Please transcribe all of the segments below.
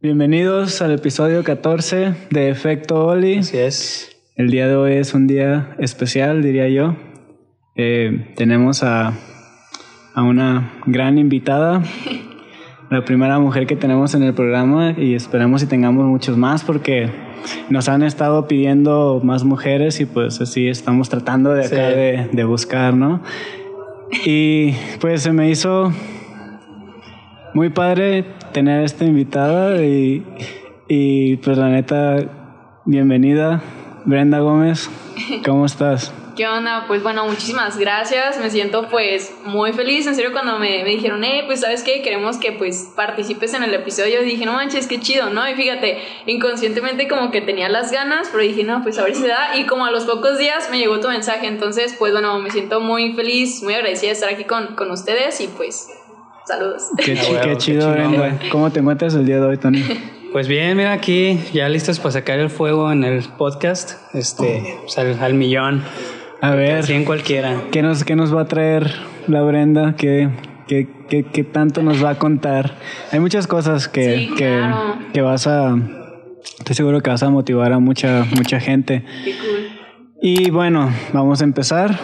Bienvenidos al episodio 14 de Efecto Oli. Así es. El día de hoy es un día especial, diría yo. Eh, tenemos a, a una gran invitada, la primera mujer que tenemos en el programa y esperamos y tengamos muchos más porque nos han estado pidiendo más mujeres y pues así estamos tratando de acá Sí. de, de buscar, ¿no? Y pues se me hizo muy padre tener esta invitada y, y pues la neta, bienvenida Brenda Gómez, ¿cómo estás? ¿Qué onda? Pues bueno, muchísimas gracias. Me siento pues muy feliz. En serio, cuando me, me dijeron, eh, pues sabes qué, queremos que pues participes en el episodio, dije, no manches, qué chido, ¿no? Y fíjate, inconscientemente como que tenía las ganas, pero dije, no, pues a ver si se da. Y como a los pocos días me llegó tu mensaje. Entonces, pues bueno, me siento muy feliz, muy agradecida de estar aquí con, con ustedes y pues saludos. Qué, huevo, qué qué chido, güey. ¿Cómo te encuentras el día de hoy, Tony? Pues bien, mira aquí, ya listos para sacar el fuego en el podcast. Este, pues, al, al millón. A ver, Así en cualquiera. ¿qué nos, qué nos va a traer la Brenda? ¿Qué, qué, qué, qué tanto nos va a contar? Hay muchas cosas que, Sí, que, claro. que vas a... Estoy seguro que vas a motivar a mucha, mucha gente. Qué cool. Y bueno, vamos a empezar.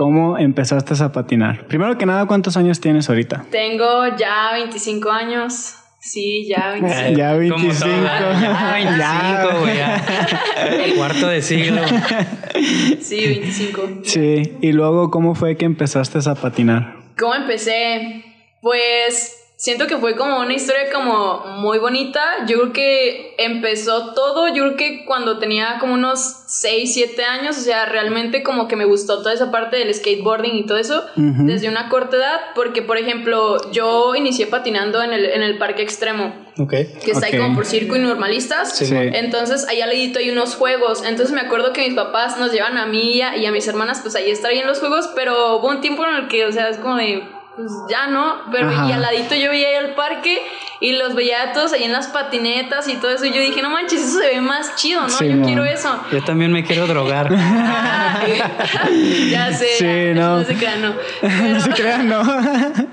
¿Cómo empezaste a patinar? Primero que nada, ¿cuántos años tienes ahorita? Tengo ya 25 años. Sí, ya 25. Ya Como 25. todo, Ya 25, güey. ya. Cuarto de siglo. Sí, 25. Sí, y luego, ¿cómo fue que empezaste a patinar? ¿Cómo empecé? Pues siento que fue como una historia como muy bonita. Yo creo que empezó todo, yo creo que cuando tenía como unos 6, 7 años, o sea, realmente como que me gustó toda esa parte del skateboarding y todo eso desde una corta edad, porque por ejemplo, yo inicié patinando en el, en el parque extremo, Ok. que está ahí como por circo y normalistas. Sí, Sí. Entonces, allá al ladito hay unos juegos. Entonces, me acuerdo que mis papás nos llevan a mí y a, y a mis hermanas, pues ahí estar ahí en los juegos. Pero hubo un tiempo en el que, o sea, es como de, pues ya no. Pero Ajá. y al ladito yo veía ahí el parque y los veía todos ahí en las patinetas y todo eso. Y yo dije, no manches, eso se ve más chido, ¿no? Sí, yo quiero eso. Yo también me quiero drogar. ya sé, Sí, no. no se crean, no. no se crean, ¿no?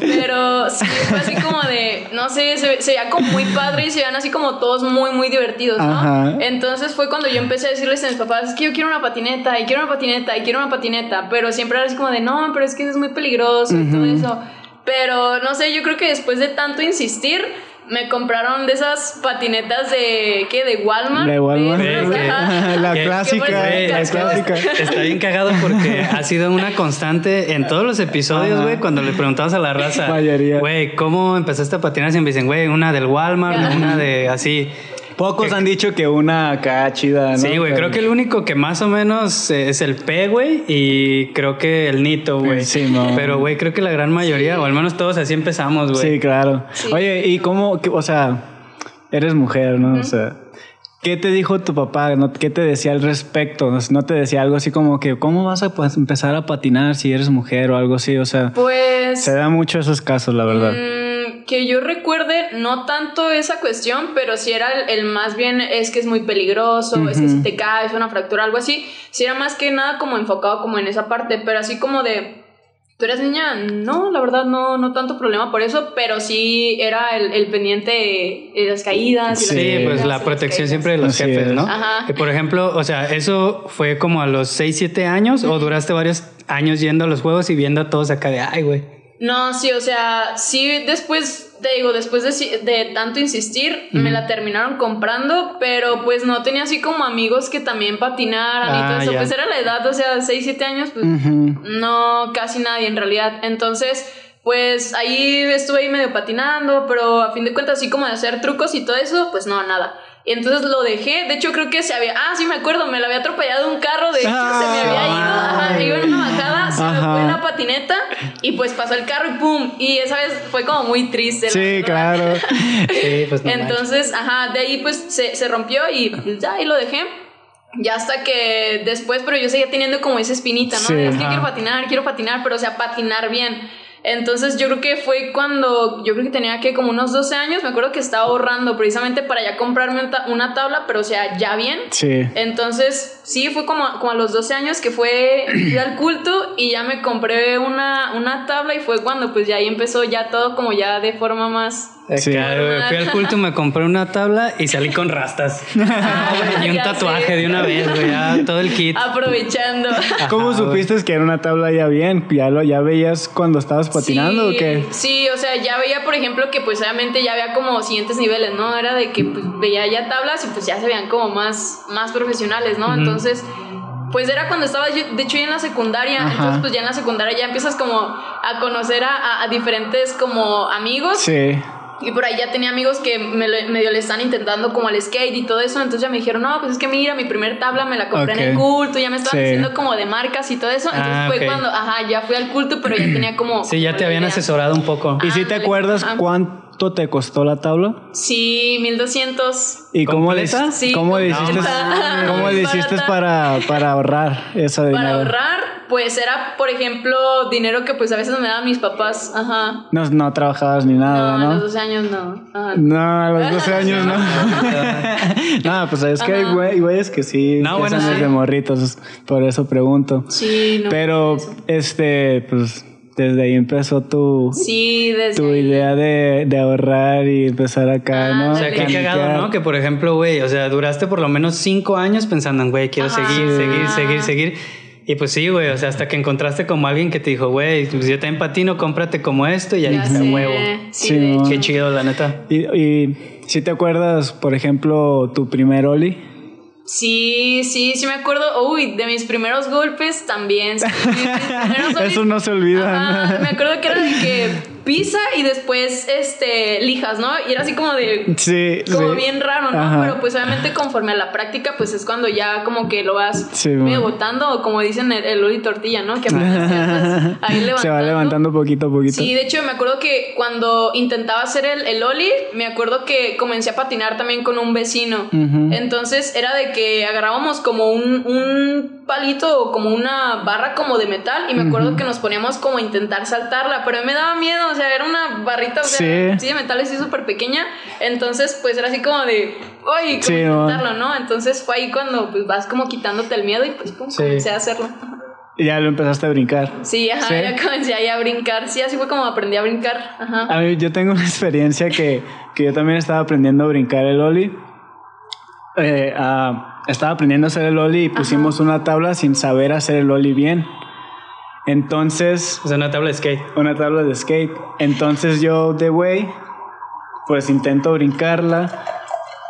Pero sí, fue así como de, no sé, se, se veía como muy padre y se veían así como todos muy, muy divertidos, ¿no? Ajá. Entonces fue cuando yo empecé a decirles a mis papás, es que yo quiero una patineta, y quiero una patineta, y quiero una patineta, pero siempre era así como de, no, pero es que es muy peligroso y todo eso. Pero no sé, yo creo que después de tanto insistir, me compraron de esas patinetas de, ¿qué? De Walmart. De Walmart. esas, Sí, ajá. La Que- clásica, que la clásica. Está bien cagado porque ha sido una constante en todos los episodios, güey, cuando le preguntamos a la raza, Mayoría. güey, ¿cómo empezaste a patinar? Siempre dicen, güey, una del Walmart, una de así. Pocos han dicho que una acá chida, ¿no? Sí, güey, Pero- creo que el único que más o menos eh, es el P, güey, y creo que el Nito, güey. Sí, no. Pero, güey, creo que la gran mayoría, o al menos todos así empezamos, güey. Sí, claro. Sí. Oye, ¿y cómo, o sea, eres mujer, ¿no? O sea, ¿qué te dijo tu papá? ¿No? ¿Qué te decía al respecto? ¿No te decía algo así como que, ¿cómo vas a pues, empezar a patinar si eres mujer o algo así? O sea, Pues... se da mucho esos casos, la verdad. Mm, que yo recuerde, no tanto esa cuestión, pero si era el, el más bien es que es muy peligroso, es que si te caes, una fractura, algo así. Si era más que nada como enfocado como en esa parte, pero así como de. ¿Tú eres niña? No, la verdad no, no tanto problema por eso, pero sí era el, el pendiente de, las caídas. y las Sí, caídas, pues y la las protección siempre de los Así jefes, es. ¿no? Ajá. Y por ejemplo, o sea, ¿eso fue como a los 6, 7 años o duraste varios años yendo a los juegos y viendo a todos acá de, ay, güey? No, sí, o sea, sí después, te digo, después de, de tanto insistir, me la terminaron comprando, pero pues no tenía así como amigos que también patinaran y Ah, todo eso, pues era la edad, o sea, 6, 7 años, pues no, casi nadie en realidad. Entonces, pues ahí estuve ahí medio patinando, pero a fin de cuentas, así como de hacer trucos y todo eso, pues no, nada. Y entonces lo dejé. De hecho, creo que se había. Ah, sí, me acuerdo. Me lo había atropellado un carro. De hecho, se me había ido. Ajá, iba en una bajada. Se me Ajá. fue la patineta. Y pues pasó el carro y pum. Y esa vez fue como muy triste. Sí, claro. Sí, pues no Entonces, ajá, de ahí pues se, se rompió y ya ahí lo dejé. Ya hasta que después, pero yo seguía teniendo como esa espinita, ¿no? Sí, es que quiero patinar, quiero patinar, pero o sea, patinar bien. Entonces yo creo que fue cuando, yo creo que tenía que como unos 12 años, me acuerdo que estaba ahorrando precisamente para ya comprarme una tabla, pero o sea, ya bien. Sí. Entonces, sí, fue como, como a los 12 años que fue ir al culto y ya me compré una, una tabla y fue cuando pues ya ahí empezó ya todo como ya de forma más Sí. Güey, fui al culto, me compré una tabla y salí con rastas. y un tatuaje sé. de una vez, güey. ya, todo el kit. Aprovechando. ¿Cómo Ajá, supiste que era una tabla ya bien? ¿Ya lo ya veías cuando estabas patinando sí, o qué? Sí, o sea, ya veía, por ejemplo, que pues obviamente ya había como siguientes niveles, ¿no? Era de que pues veía ya tablas y pues ya se veían como más, más profesionales, ¿no? Entonces, pues era cuando estaba, yo- de hecho, ya en la secundaria, Ajá. entonces pues ya en la secundaria ya empiezas como a conocer a, a- a diferentes como amigos. Sí. Y por ahí ya tenía amigos que me medio le están intentando como el skate y todo eso. Entonces ya me dijeron, no, pues es que mira, mi primer tabla me la compré en el culto. Ya me estaban Sí. diciendo como de marcas y todo eso. Entonces Ah, fue cuando, ajá, ya fui al culto, pero ya tenía como. Sí, ya como te habían idea. asesorado un poco. ¿Y si te acuerdas cuánto te costó la tabla? Sí, 1200. ¿Y cómo le. Sí, cómo le hiciste, cómo le hiciste para, para ahorrar ese dinero? Para ahorrar, pues era, por ejemplo, dinero que pues a veces me daban mis papás. Ajá. No, no trabajabas ni No, nada, a ¿no? los 12 años no. Ajá. No, a los 12 años no. no, pues es que hay güey- güeyes que sí, No, que bueno, son sí. de morritos, por eso pregunto. Sí, no. Pero, este, pues, desde ahí empezó tu, Sí, desde. tu ahí. idea de, de ahorrar y empezar acá, Ah, ¿no? O sea, qué cagado, ¿no? Que por ejemplo, güey, o sea, duraste por lo menos cinco años pensando en, güey, quiero Ajá. seguir, Sí. seguir, seguir, seguir. Y pues sí, güey, o sea, hasta que encontraste como alguien que te dijo, güey, pues yo también patino, cómprate como esto y dijiste, sé. huevo. Sí, Sí, de. Qué chido, la neta. Y, y si te acuerdas, por ejemplo, tu primer Oli. Sí, sí, sí me acuerdo. Uy, de mis primeros golpes también. Sí, mis primeros golpes- Eso no se olvida. Ajá, me acuerdo que era de que pisa y después este lijas, ¿no? Y era así como de Sí, como sí. bien raro, ¿no? Ajá. Pero pues obviamente conforme a la práctica, pues es cuando ya como que lo vas Sí, medio bueno. botando, o como dicen el, el Oli tortilla, ¿no? Que apenas te andas ahí levantando. Se va levantando poquito a poquito. Sí, de hecho me acuerdo que cuando intentaba hacer el, el Oli, me acuerdo que comencé a patinar también con un vecino. Entonces era de que agarrábamos como un, un palito o como una barra como de metal y me acuerdo que nos poníamos como a intentar saltarla, pero a mí me daba miedo, o sea, era una barrita, o sea, Sí. sí, de metal así súper pequeña, entonces pues era así como de, uy, Sí, intentarlo, ¿no? Entonces fue ahí cuando pues vas como quitándote el miedo y pues pum, Sí. comencé a hacerlo. Y ya lo empezaste a brincar. Sí, ajá, ¿Sí? ya comencé ahí a brincar, sí, así fue como aprendí a brincar, ajá. A mí, yo tengo una experiencia que, que yo también estaba aprendiendo a brincar el Oli. Eh, ah, estaba aprendiendo a hacer el Oli y pusimos una tabla sin saber hacer el Oli bien. Entonces, O sea, una tabla de skate. una tabla de skate. Entonces yo de güey, pues intento brincarla.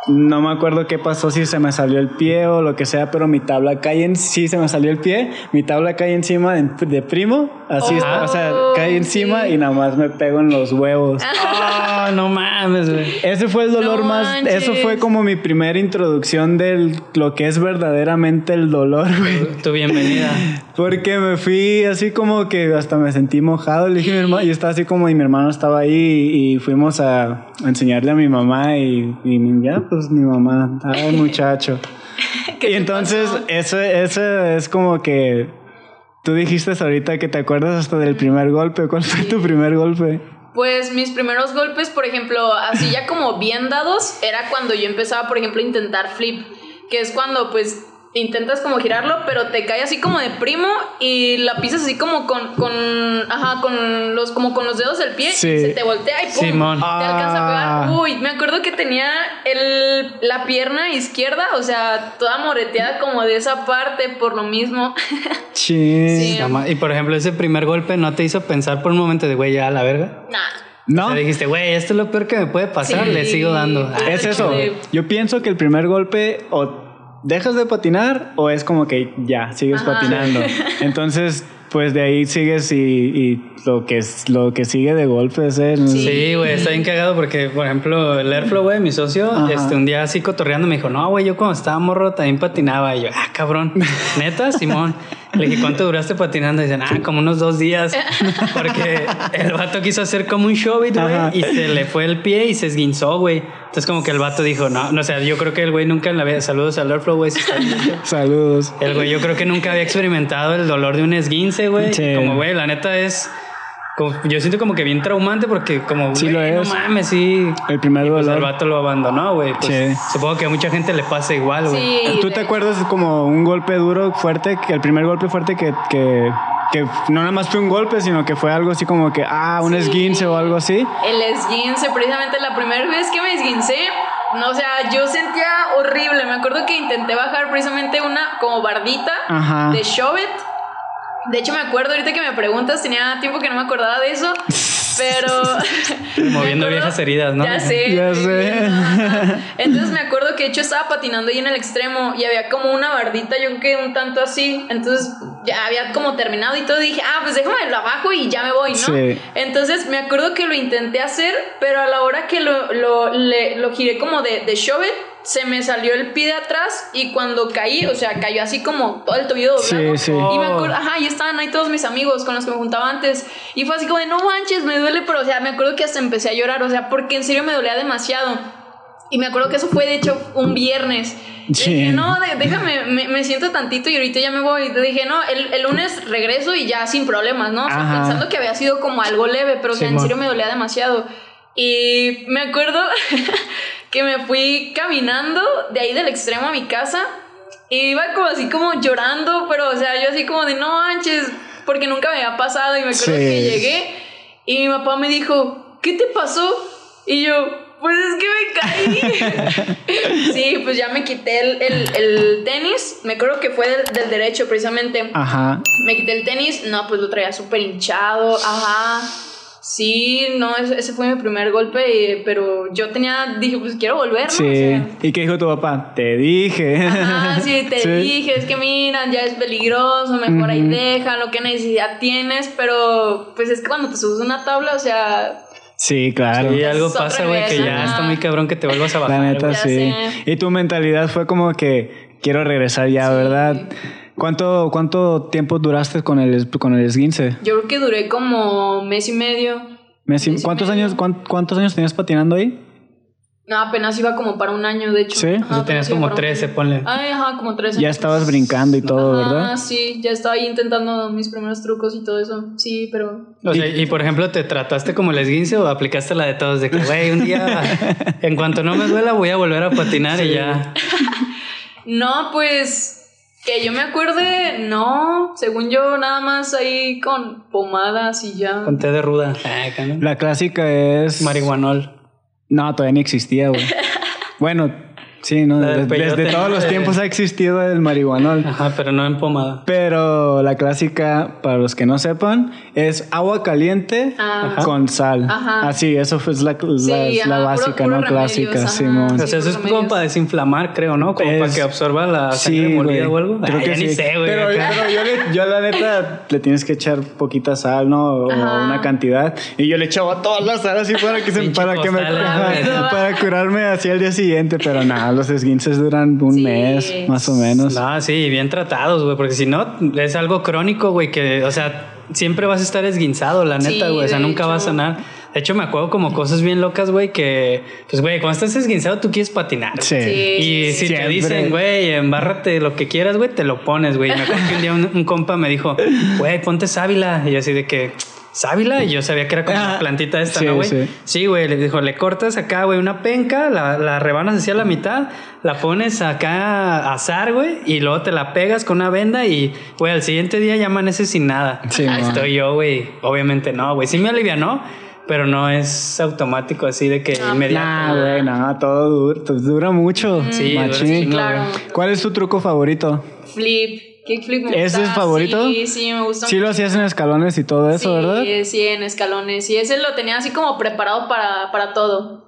No me acuerdo qué pasó, si se me salió el pie o lo que sea, pero mi tabla cae en... Sí, se me salió el pie. Mi tabla cae encima de, de primo. Así Oh, está. O sea, cae encima sí. y nada más me pego en los huevos. Oh, no mames, güey. Ese fue el dolor No más... manches. Eso fue como mi primera introducción de lo que es verdaderamente el dolor, güey. Tu bienvenida. Porque me fui así como que hasta me sentí mojado. Le dije a mi hermano, y estaba así como y mi hermano estaba ahí y, y fuimos a enseñarle a mi mamá y, y ya, pues mi mamá, ay muchacho. ¿Qué y entonces eso, eso es como que tú dijiste ahorita que te acuerdas hasta del primer golpe. ¿Cuál fue tu primer golpe? Pues mis primeros golpes, por ejemplo, así ya como bien dados, era cuando yo empezaba, por ejemplo, a intentar flip, que es cuando pues intentas como girarlo, pero te cae así como de primo y la pisas así como con, con, ajá, con los, como con los dedos del pie Sí. y se te voltea y pum, Simón. te alcanza a Ah. pegar. Uy, me acuerdo que tenía el, la pierna izquierda, o sea, toda moreteada como de esa parte por lo mismo. Sí. Y por ejemplo, ese primer golpe no te hizo pensar por un momento de, güey, ya a la verga. nah. ¿No? O sea, dijiste, güey, esto es lo peor que me puede pasar, Sí. le sigo dando. Ah, Es eso. Yo pienso que el primer golpe o dejas de patinar o es como que ya sigues Ajá. patinando. Entonces, pues de ahí sigues y, y lo que es lo que sigue de golpes ¿eh? Sí, güey, está bien cagado porque, por ejemplo, el Airflow, güey, mi socio, Ajá. este, un día así cotorreando me dijo, no, güey, yo cuando estaba morro también patinaba. Y yo, ah, cabrón, neta, Simón. Le dije, ¿cuánto duraste patinando? Y dicen, ah, como unos dos días. Porque el vato quiso hacer como un showbit, güey, y se le fue el pie y se esguinzó, güey. Entonces, como que el vato dijo, no, no, o sea, yo creo que el güey nunca en la vida, saludos al Airflow, güey, si. Saludos. El güey, yo creo que nunca había experimentado el dolor de un esguince, güey. Sí. Como, güey, la neta es. como- yo siento como que bien traumante porque, como, Sí güey, lo no es. mames, sí. El primer Pues el vato lo abandonó, güey. Pues, Sí. Supongo que a mucha gente le pasa igual, güey. Sí. ¿Tú de te hecho. acuerdas como un golpe duro fuerte, que el primer golpe fuerte que, que, que no nada más fue un golpe, sino que fue algo así como que, ah, un Sí. esguince o algo así. El esguince, precisamente la primera vez que me esguincé, no, o sea, yo sentía horrible. Me acuerdo que intenté bajar precisamente una como bardita Ajá. de Shovet. De hecho, me acuerdo ahorita que me preguntas, tenía tiempo que no me acordaba de eso, pero. Moviendo acuerdo- viejas heridas, ¿no? Ya sé. Ya sé. Entonces me acuerdo que de hecho estaba patinando ahí en el extremo y había como una bardita, yo creo que un tanto así. Entonces ya había como terminado y todo. Y dije, ah, pues déjame lo abajo y ya me voy, ¿no? Sí. Entonces me acuerdo que lo intenté hacer, pero a la hora que lo, lo, le- lo giré como de, de shove it, se me salió el pie de atrás y cuando caí, o sea, cayó así como todo el tobillo doblado. Sí, sí. Y me Oh. acuerdo, ajá, y estaban ahí todos mis amigos con los que me juntaba antes. Y fue así como de, no manches, me duele, pero o sea, me acuerdo que hasta empecé a llorar, o sea, porque en serio me dolía demasiado. Y me acuerdo que eso fue de hecho un viernes. Sí. Dije, no, de- déjame, me, me siento tantito y ahorita ya me voy. Dije, no, el, el lunes regreso y ya sin problemas, ¿no? O sea, pensando que había sido como algo leve, pero o sea, en serio me dolía demasiado. Y me acuerdo que me fui caminando de ahí del extremo a mi casa y iba como así como llorando, pero o sea, yo así como de no manches, porque nunca me había pasado y me acuerdo Sí. que llegué y mi papá me dijo, ¿qué te pasó? Y yo, pues es que me caí. sí, pues ya me quité el, el- el tenis, me acuerdo que fue del, del derecho precisamente. Ajá. Me quité el tenis, no, pues lo traía súper hinchado, ajá. Sí, no, ese, fue mi primer golpe, pero yo tenía, dije, pues quiero volver, ¿no? Sí. O sea, ¿Y qué dijo tu papá? Te dije. Ajá, sí, te Sí. dije, es que mira, ya es peligroso, mejor ahí deja lo que necesidad tienes, pero pues es que cuando te subes a una tabla, o sea, Sí, claro. Sí, algo pasa, güey, que ya ajá. está muy cabrón que te vuelvas a bajar. La neta, sí. sé. Y tu mentalidad fue como que quiero regresar ya, Sí. ¿verdad? ¿Cuánto, ¿Cuánto tiempo duraste con el, con el esguince? yo creo que duré como mes y medio. Mes y ¿Cuántos medio. años, cuán- ¿Cuántos años tenías patinando ahí? No, apenas iba como para un año, de hecho. Sí. Ajá, Tú tenías como para un 13, año. ponle. Ay, ajá, como 13. Ya estabas brincando y todo, Ajá, ¿verdad? sí, ya estaba ahí intentando mis primeros trucos y todo eso. Sí, pero O sea, y por ejemplo, ¿te trataste como el esguince o aplicaste la de todos? De que, güey, un día, en cuanto no me duela, voy a volver a patinar y ya. No, pues que yo me acuerde, no, según yo nada más ahí con pomadas y ya. Con té de ruda. Ah. La clásica es... Marihuanol. No, todavía ni existía, güey. bueno, sí, ¿no? La Des- Desde, todos los De- tiempos ha existido el marihuanol. Ajá, pero no en pomada. Pero la clásica, para los que no sepan, es agua caliente Ah. con sal. Ajá. Así, eso fue la, la, Sí, la ajá, puro- básica, puro ¿no? remedios, Clásica, ajá. Simón. O Sí, sea, eso es como para desinflamar, creo, ¿no? Como Es- para que absorba la sangre Sí, molida güey. o algo. Creo Ah, que ya sí. ni sé, güey. Pero, pero yo, le- yo la neta le tienes que echar poquita sal, ¿no? O Ajá. una cantidad. Y yo le echaba todas las sal así para que, se, para, que me, ajá, para curarme así al día siguiente. Pero nada, los esguinces duran un Sí. mes, más o menos. No, sí, bien tratados, güey, porque si no, es algo crónico, güey, que, o sea, siempre vas a estar esguinzado, la neta, güey, o sea, nunca va a sanar. De hecho, me acuerdo como cosas bien locas, güey, que, pues, güey, cuando estás esguinzado, tú quieres patinar. Sí. Sí. Y si Siempre. te dicen, güey, embárrate lo que quieras, güey, te lo pones, güey. Me acuerdo que un día un, un compa me dijo, güey, ponte sábila. Y yo así de que, ¿sábila? Y yo sabía que era como Ah, la plantita esta, sí, ¿no, güey? sí. Sí, güey, le dijo, le cortas acá, güey, una penca, la, la rebanas hacia la mitad, la pones acá a asar, güey, y luego te la pegas con una venda y, güey, al siguiente día ya amaneces sin nada. Sí, Ahí estoy yo, güey. Obviamente no, güey. Sí me alivianó, pero no es automático así de que Ah, inmediato. Nah, güey, no, todo dura, dura mucho. Sí, dura machín. chingo, claro. ¿Cuál es tu truco favorito? Flip, kickflip. me ¿Ese gusta. es favorito? Sí, sí, me gusta. Sí lo hacías en escalones y todo eso, sí, ¿verdad? Sí, en escalones. Y ese lo tenía así como preparado para, para todo.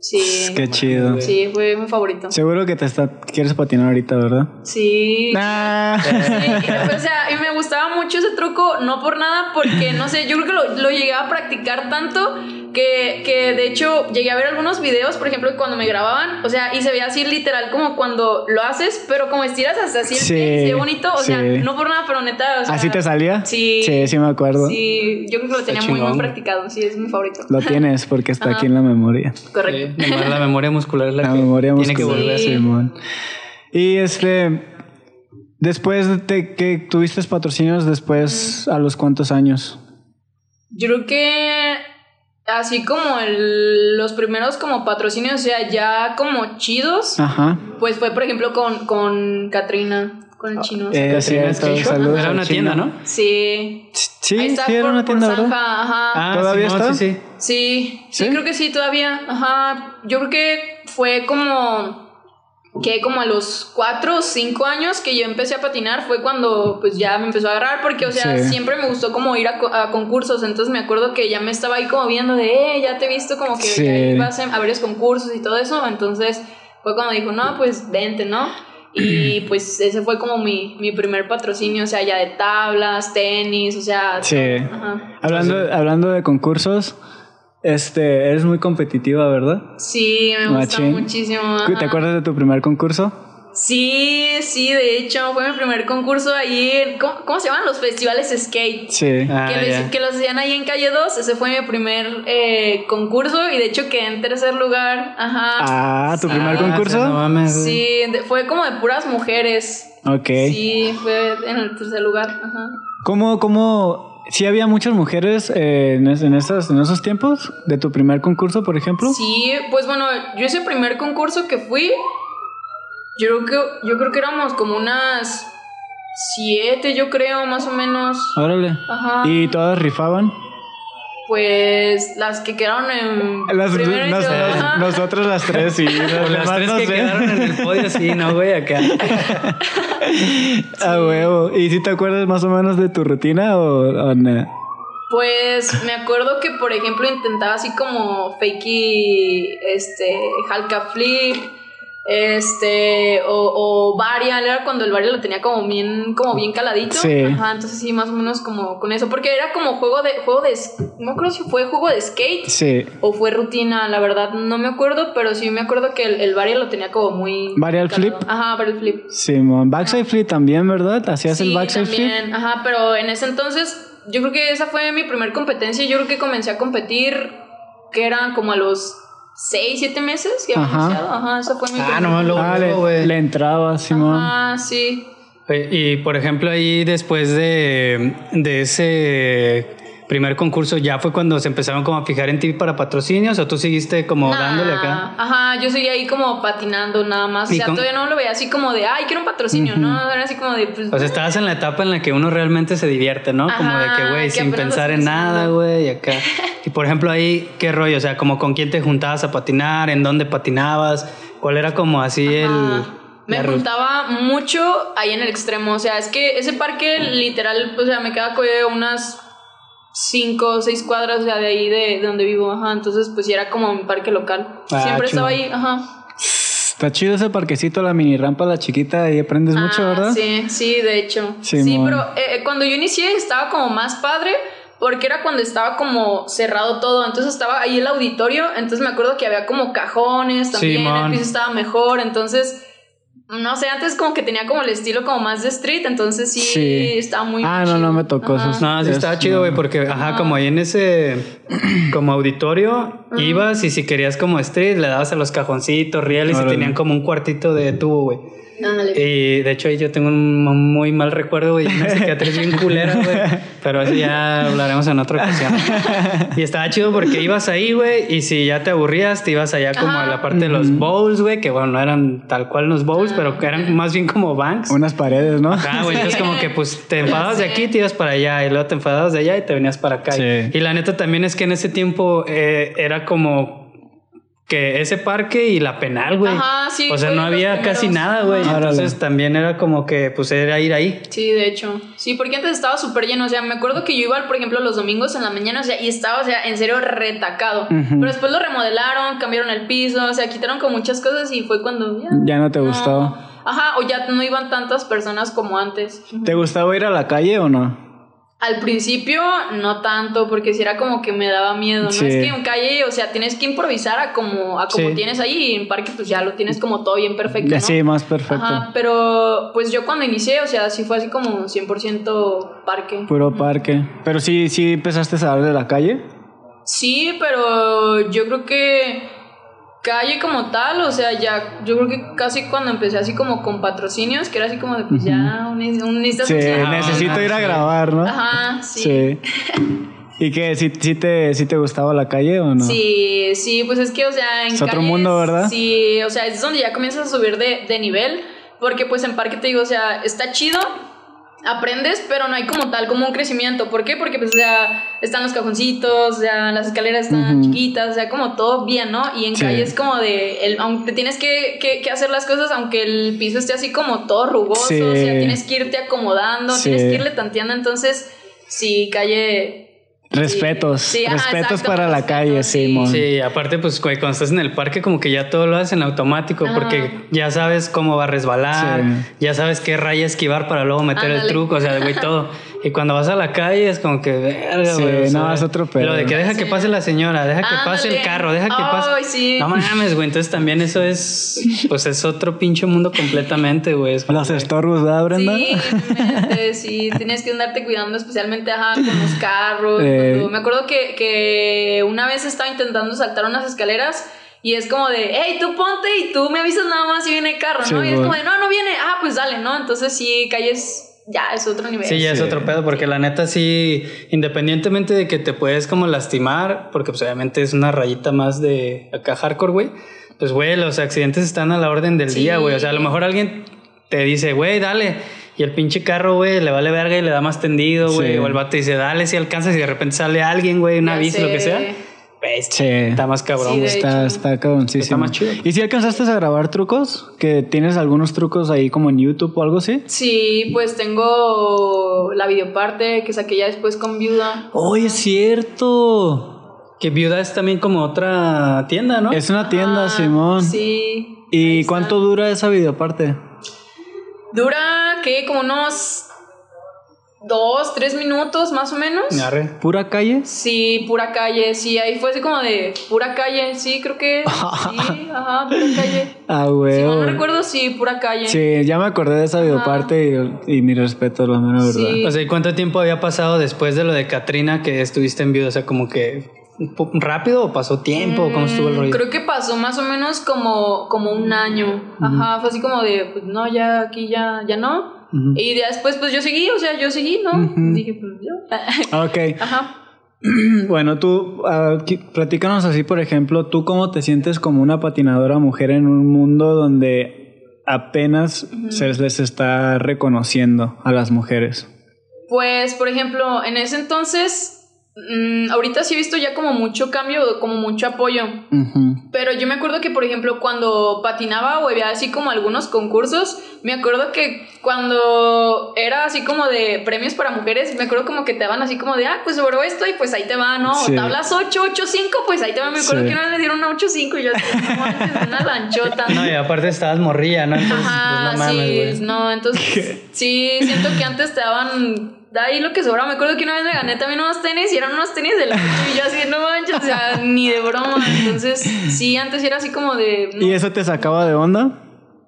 Sí. Qué chido. Sí, fue mi favorito. Seguro que te está, quieres patinar ahorita, ¿verdad? Sí. Nah. Sí, o sea, y me gustaba mucho ese truco, no por nada, porque no sé, yo creo que lo, lo llegué a practicar tanto que, que de hecho llegué a ver algunos videos, por ejemplo, cuando me grababan, o sea, y se veía así literal como cuando lo haces, pero como estiras hasta así el Sí, pie, se ve bonito, o sea, no por nada, pero neta, o sea, ¿Así te salía? Sí. Sí, sí me acuerdo. Sí, yo creo que lo tenía muy, muy practicado, sí, es mi favorito. Lo tienes porque está Ajá. aquí en la memoria. Correcto. Sí, la memoria muscular es la, La que memoria tiene que muscular. volver. Sí. Simón. Y este, después de que tuviste patrocinios, después, ¿a los cuántos años? Yo creo que así como el- los primeros como patrocinios, o sea, ya como chidos, Ajá. pues fue por ejemplo con, con Katrina. con el chino. Eh, sí, saludos Era una chino. tienda, ¿no? Sí. Sí, Ahí está sí, era por- una tienda, por ¿verdad? Ajá. Ah, ¿Todavía está? Sí, sí. Sí, sí, ¿Sí? creo que sí, todavía. Ajá. Yo creo que fue como que como a los cuatro o cinco años que yo empecé a patinar fue cuando pues ya me empezó a agarrar porque o sea Sí. siempre me gustó como ir a, co- a concursos entonces me acuerdo que ya me estaba ahí como viendo de eh ya te he visto como que Sí. ibas a a varios concursos y todo eso entonces fue cuando dijo no pues vente no y pues ese fue como mi, mi primer patrocinio o sea ya de tablas tenis o sea Sí. ajá. Hablando, hablando de concursos, este, eres muy competitiva, ¿verdad? sí me gusta muchísimo ¿Te acuerdas de tu primer concurso? Sí, sí, de hecho, fue mi primer concurso ahí en. ¿Cómo, cómo se llaman? Los festivales skate. Sí. Ah, que, los hacían ahí en calle 2. Ese fue mi primer eh, concurso y de hecho quedé en tercer lugar. Ajá. Ah, ¿tu primer Ah, concurso? No mames. Sí, de- fue como de puras mujeres. Ok. Sí, fue en el tercer lugar. Ajá. ¿Cómo, cómo, sí había muchas mujeres eh, en, es- en, esas, en esos tiempos de tu primer concurso, por ejemplo? Sí, pues bueno, yo ese primer concurso que fui, yo creo que, yo creo que éramos como unas siete, yo creo, más o menos. Órale. Ajá. ¿Y todas rifaban? Pues las que quedaron en Las, primero nosotros las tres, sí. Las las demás tres no que sé. quedaron en el podio, sí, no, güey, acá. A huevo. ¿Y si te acuerdas más o menos de tu rutina o, o no? Pues me acuerdo que por ejemplo intentaba así como fakey, este, halka flip, este, o, o varial, era cuando el varial lo tenía como bien, como bien caladito. Sí. Ajá, entonces sí, más o menos como con eso, porque era como juego de, juego de, no acuerdo si fue juego de skate. Sí. O fue rutina, la verdad no me acuerdo, pero sí me acuerdo que el, el varial lo tenía como muy... ¿Varial calado. flip? Ajá, varial flip. Simón. Backside flip también, ¿verdad? ¿Hacías el Sí, backside flip? también. Ajá, pero en ese entonces, yo creo que esa fue mi primer competencia. Yo creo que comencé a competir, que eran como a los 6, 7 meses que había Ajá. iniciado. Ajá, esa fue mi Ah, no, luego, Ah, le, le entraba, Simón. Ajá, sí. Oye, Y por ejemplo, ahí después de, de ese primer concurso, ¿ya fue cuando se empezaron como a fijar en ti para patrocinios o tú seguiste como Nah, dándole acá? Ajá, yo seguía ahí como patinando nada más. O ¿Y sea, todavía no lo veía así como de, ay, quiero un patrocinio, ¿no? Era así como de, pues. O sea, estabas en la etapa en la que uno realmente se divierte, ¿no? como de que, güey, sin pensar en nada, güey, y acá. Y por ejemplo, ahí, ¿qué rollo? O sea, como con quién te juntabas a patinar, en dónde patinabas, cuál era como así el... Me juntaba mucho ahí en el extremo. O sea, es que ese parque literal, o sea, me queda como unas cinco o seis cuadras de ahí de, de donde vivo. Ajá. Entonces, pues era como mi parque local. Ah, Siempre estaba ahí. Ajá. Está chido ese parquecito, la mini rampa, la chiquita, y aprendes mucho, Ah, ¿verdad? Sí, sí, de hecho. Sí, pero eh, cuando yo inicié estaba como más padre porque era cuando estaba como cerrado todo. Entonces estaba ahí el auditorio. Entonces me acuerdo que había como cajones también. el piso estaba mejor. Entonces, no sé, antes como que tenía como el estilo como más de street. Entonces sí, Sí. estaba muy Ah, no, chido. no me tocó esos. No, sí Es- estaba chido, güey, porque, ajá, como ahí en ese, como auditorio, ibas y si querías como street, le dabas a los cajoncitos, rieles y tenían como un cuartito de tubo, güey. Ándale. Y de hecho ahí yo tengo un muy mal recuerdo, güey, una cicatriz bien culera, güey. Pero eso ya hablaremos en otra ocasión. Y estaba chido porque ibas ahí, güey, y si ya te aburrías, te ibas allá como a la parte de los bowls, güey, que bueno, no eran tal cual los bowls, pero que eran más bien como banks. Unas paredes, ¿no? Ah, güey, entonces como que pues te enfadabas de aquí, te ibas para allá, y luego te enfadabas de allá y te venías para acá. Sí. Y la neta también es que en ese tiempo eh, era como que ese parque y la penal, güey. Ajá, sí, O sea, no había casi nada, güey. Entonces Órale. también era como que pues era ir ahí. Sí, de hecho. Sí, porque antes estaba súper lleno. O sea, me acuerdo que yo iba, por ejemplo, los domingos en la mañana, o sea, y estaba, o sea, en serio retacado. Pero después lo remodelaron, cambiaron el piso, o sea, quitaron con muchas cosas y fue cuando ya. Ya no te gustó. Ajá, o ya no iban tantas personas como antes. ¿Te gustaba ir a la calle o no? Al principio no tanto, porque si era como que me daba miedo, ¿no? Sí. Es que en calle, o sea, tienes que improvisar a como, a como Sí. tienes ahí y en parque pues ya lo tienes como todo bien perfecto, ¿no? Sí, más perfecto. Ajá, pero pues yo cuando inicié, o sea, sí fue así como 100% parque. Puro parque. Pero sí, sí empezaste a salir de la calle. Sí, pero yo creo que calle como tal, o sea, ya, yo creo que casi cuando empecé así como con patrocinios, que era así como de, pues ya, un, un Sí, un- Ah, necesito ir a grabar, ¿no? Ajá, sí. Sí. ¿Y qué? ¿Sí, sí te, ¿Sí te gustaba la calle o no? Sí, sí, pues es que, o sea, en Es otro mundo, ¿verdad? Sí, o sea, es donde ya comienzas a subir de, de nivel. porque pues en parque te digo, o sea, está chido, aprendes, pero no hay como tal como un crecimiento. ¿Por qué? Porque pues, sea, están los cajoncitos, sea, las escaleras están chiquitas, sea, como todo bien, ¿no? Y en calle es como de, el, aunque tienes que, que, que, hacer las cosas, aunque el piso esté así como todo rugoso, o sea, tienes que irte acomodando, tienes que irle tanteando, entonces, sí, calle Respetos, respetos para la calle, sí. Sí, aparte, pues cuando estás en el parque, como que ya todo lo haces en automático, porque ya sabes cómo va a resbalar, ya sabes qué raya esquivar para luego meter el truco, o sea, güey, todo. Y cuando vas a la calle es como que, verga, güey. no, es otro pedo. Lo de que deja que pase la señora, deja que pase el carro, deja que pase. No mames, güey. Entonces también eso es, pues es otro pinche mundo completamente, güey. Los estorbos, ¿verdad, Brenda? Sí, sí. Tienes que andarte cuidando especialmente ajá, con los carros. Eh. Me acuerdo que, que una vez estaba intentando saltar unas escaleras. Y es como de, hey, tú ponte y tú me avisas nada más si viene el carro, ¿no? y es como de, no, no viene, ah, pues dale, ¿no? Entonces sí, calles ya es otro nivel. Sí, ya es otro pedo, porque la neta sí, independientemente de que te puedes como lastimar, porque pues obviamente es una rayita más de acá hardcore, güey, pues güey, los accidentes están a la orden del día, güey. O sea, a lo mejor alguien te dice, güey, dale. Y el pinche carro, güey, le vale verga y le da más tendido, güey. O el vato dice, dale si alcanzas y de repente sale alguien, güey, una bici, lo que sea sí. Está más cabrón. está, está Está más chido. ¿Y si alcanzaste a grabar trucos? ¿Que tienes algunos trucos ahí como en YouTube o algo así? Sí, pues tengo la videoparte que saqué ya después con Viuda. ¡Oh, es cierto! Que Viuda es también como otra tienda, ¿no? Es una tienda, Simón. Sí. ¿Y cuánto dura esa videoparte? Dura, ¿qué? Como unos dos, tres minutos más o menos. ¿Pura calle? Sí, pura calle, sí, ahí fue así como de pura calle, sí, creo que sí, ajá, pura calle. Ah, güey. Si no recuerdo, sí, pura calle. Sí, ya me acordé de esa videoparte y, y, mi respeto, la mera verdad. O sea, ¿y cuánto tiempo había pasado después de lo de Katrina que estuviste en vivo? O sea, como que rápido o pasó tiempo, ¿cómo estuvo el rollo? Creo que pasó más o menos como, como un año. Ajá, fue así como de, pues no, ya aquí ya, ya no. Y después, pues yo seguí, o sea, yo seguí, ¿no? Dije, pues yo. ok. Ajá. Bueno, tú, uh, platícanos así, por ejemplo, ¿tú cómo te sientes como una patinadora mujer en un mundo donde apenas se les está reconociendo a las mujeres? Pues, por ejemplo, en ese entonces Mm, ahorita sí he visto ya como mucho cambio, como mucho apoyo. Pero yo me acuerdo que, por ejemplo, cuando patinaba o había así como algunos concursos, me acuerdo que cuando era así como de premios para mujeres, me acuerdo como que te daban así como de, ah, pues sobre esto y pues ahí te va, ¿no? tablas 8, 8, 5, pues ahí te va. Me acuerdo que una vez me dieron una 8, 5 y yo así, no, una lanchota. No, y aparte estabas morrilla, ¿no? Entonces, Ajá, pues no mames, sí, no, entonces, sí, siento que antes te daban de ahí lo que sobra. Me acuerdo que una vez me gané también unos tenis y eran unos tenis de la y yo así, no manches, o sea, ni de broma. Entonces, sí, antes era así como de. ¿Y eso te sacaba de onda?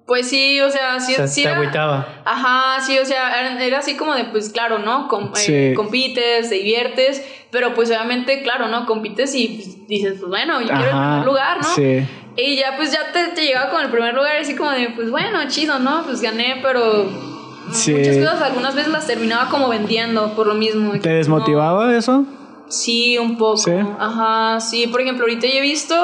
Pues sí, o sea, sí, o sí te agüitaba. Ajá, sí, o sea, era, así como de, pues claro, ¿no? Eh, compites, te diviertes, pero pues obviamente, claro, ¿no? Compites y pues, dices, pues bueno, yo quiero el primer lugar, ¿no? Sí. Y ya pues ya te, te llegaba con el primer lugar, así como de, pues bueno, chido, ¿no? Pues gané, pero Muchas cosas algunas veces las terminaba como vendiendo por lo mismo. ¿Te desmotivaba eso? Sí, un poco. Ajá, sí. Por ejemplo, ahorita yo he visto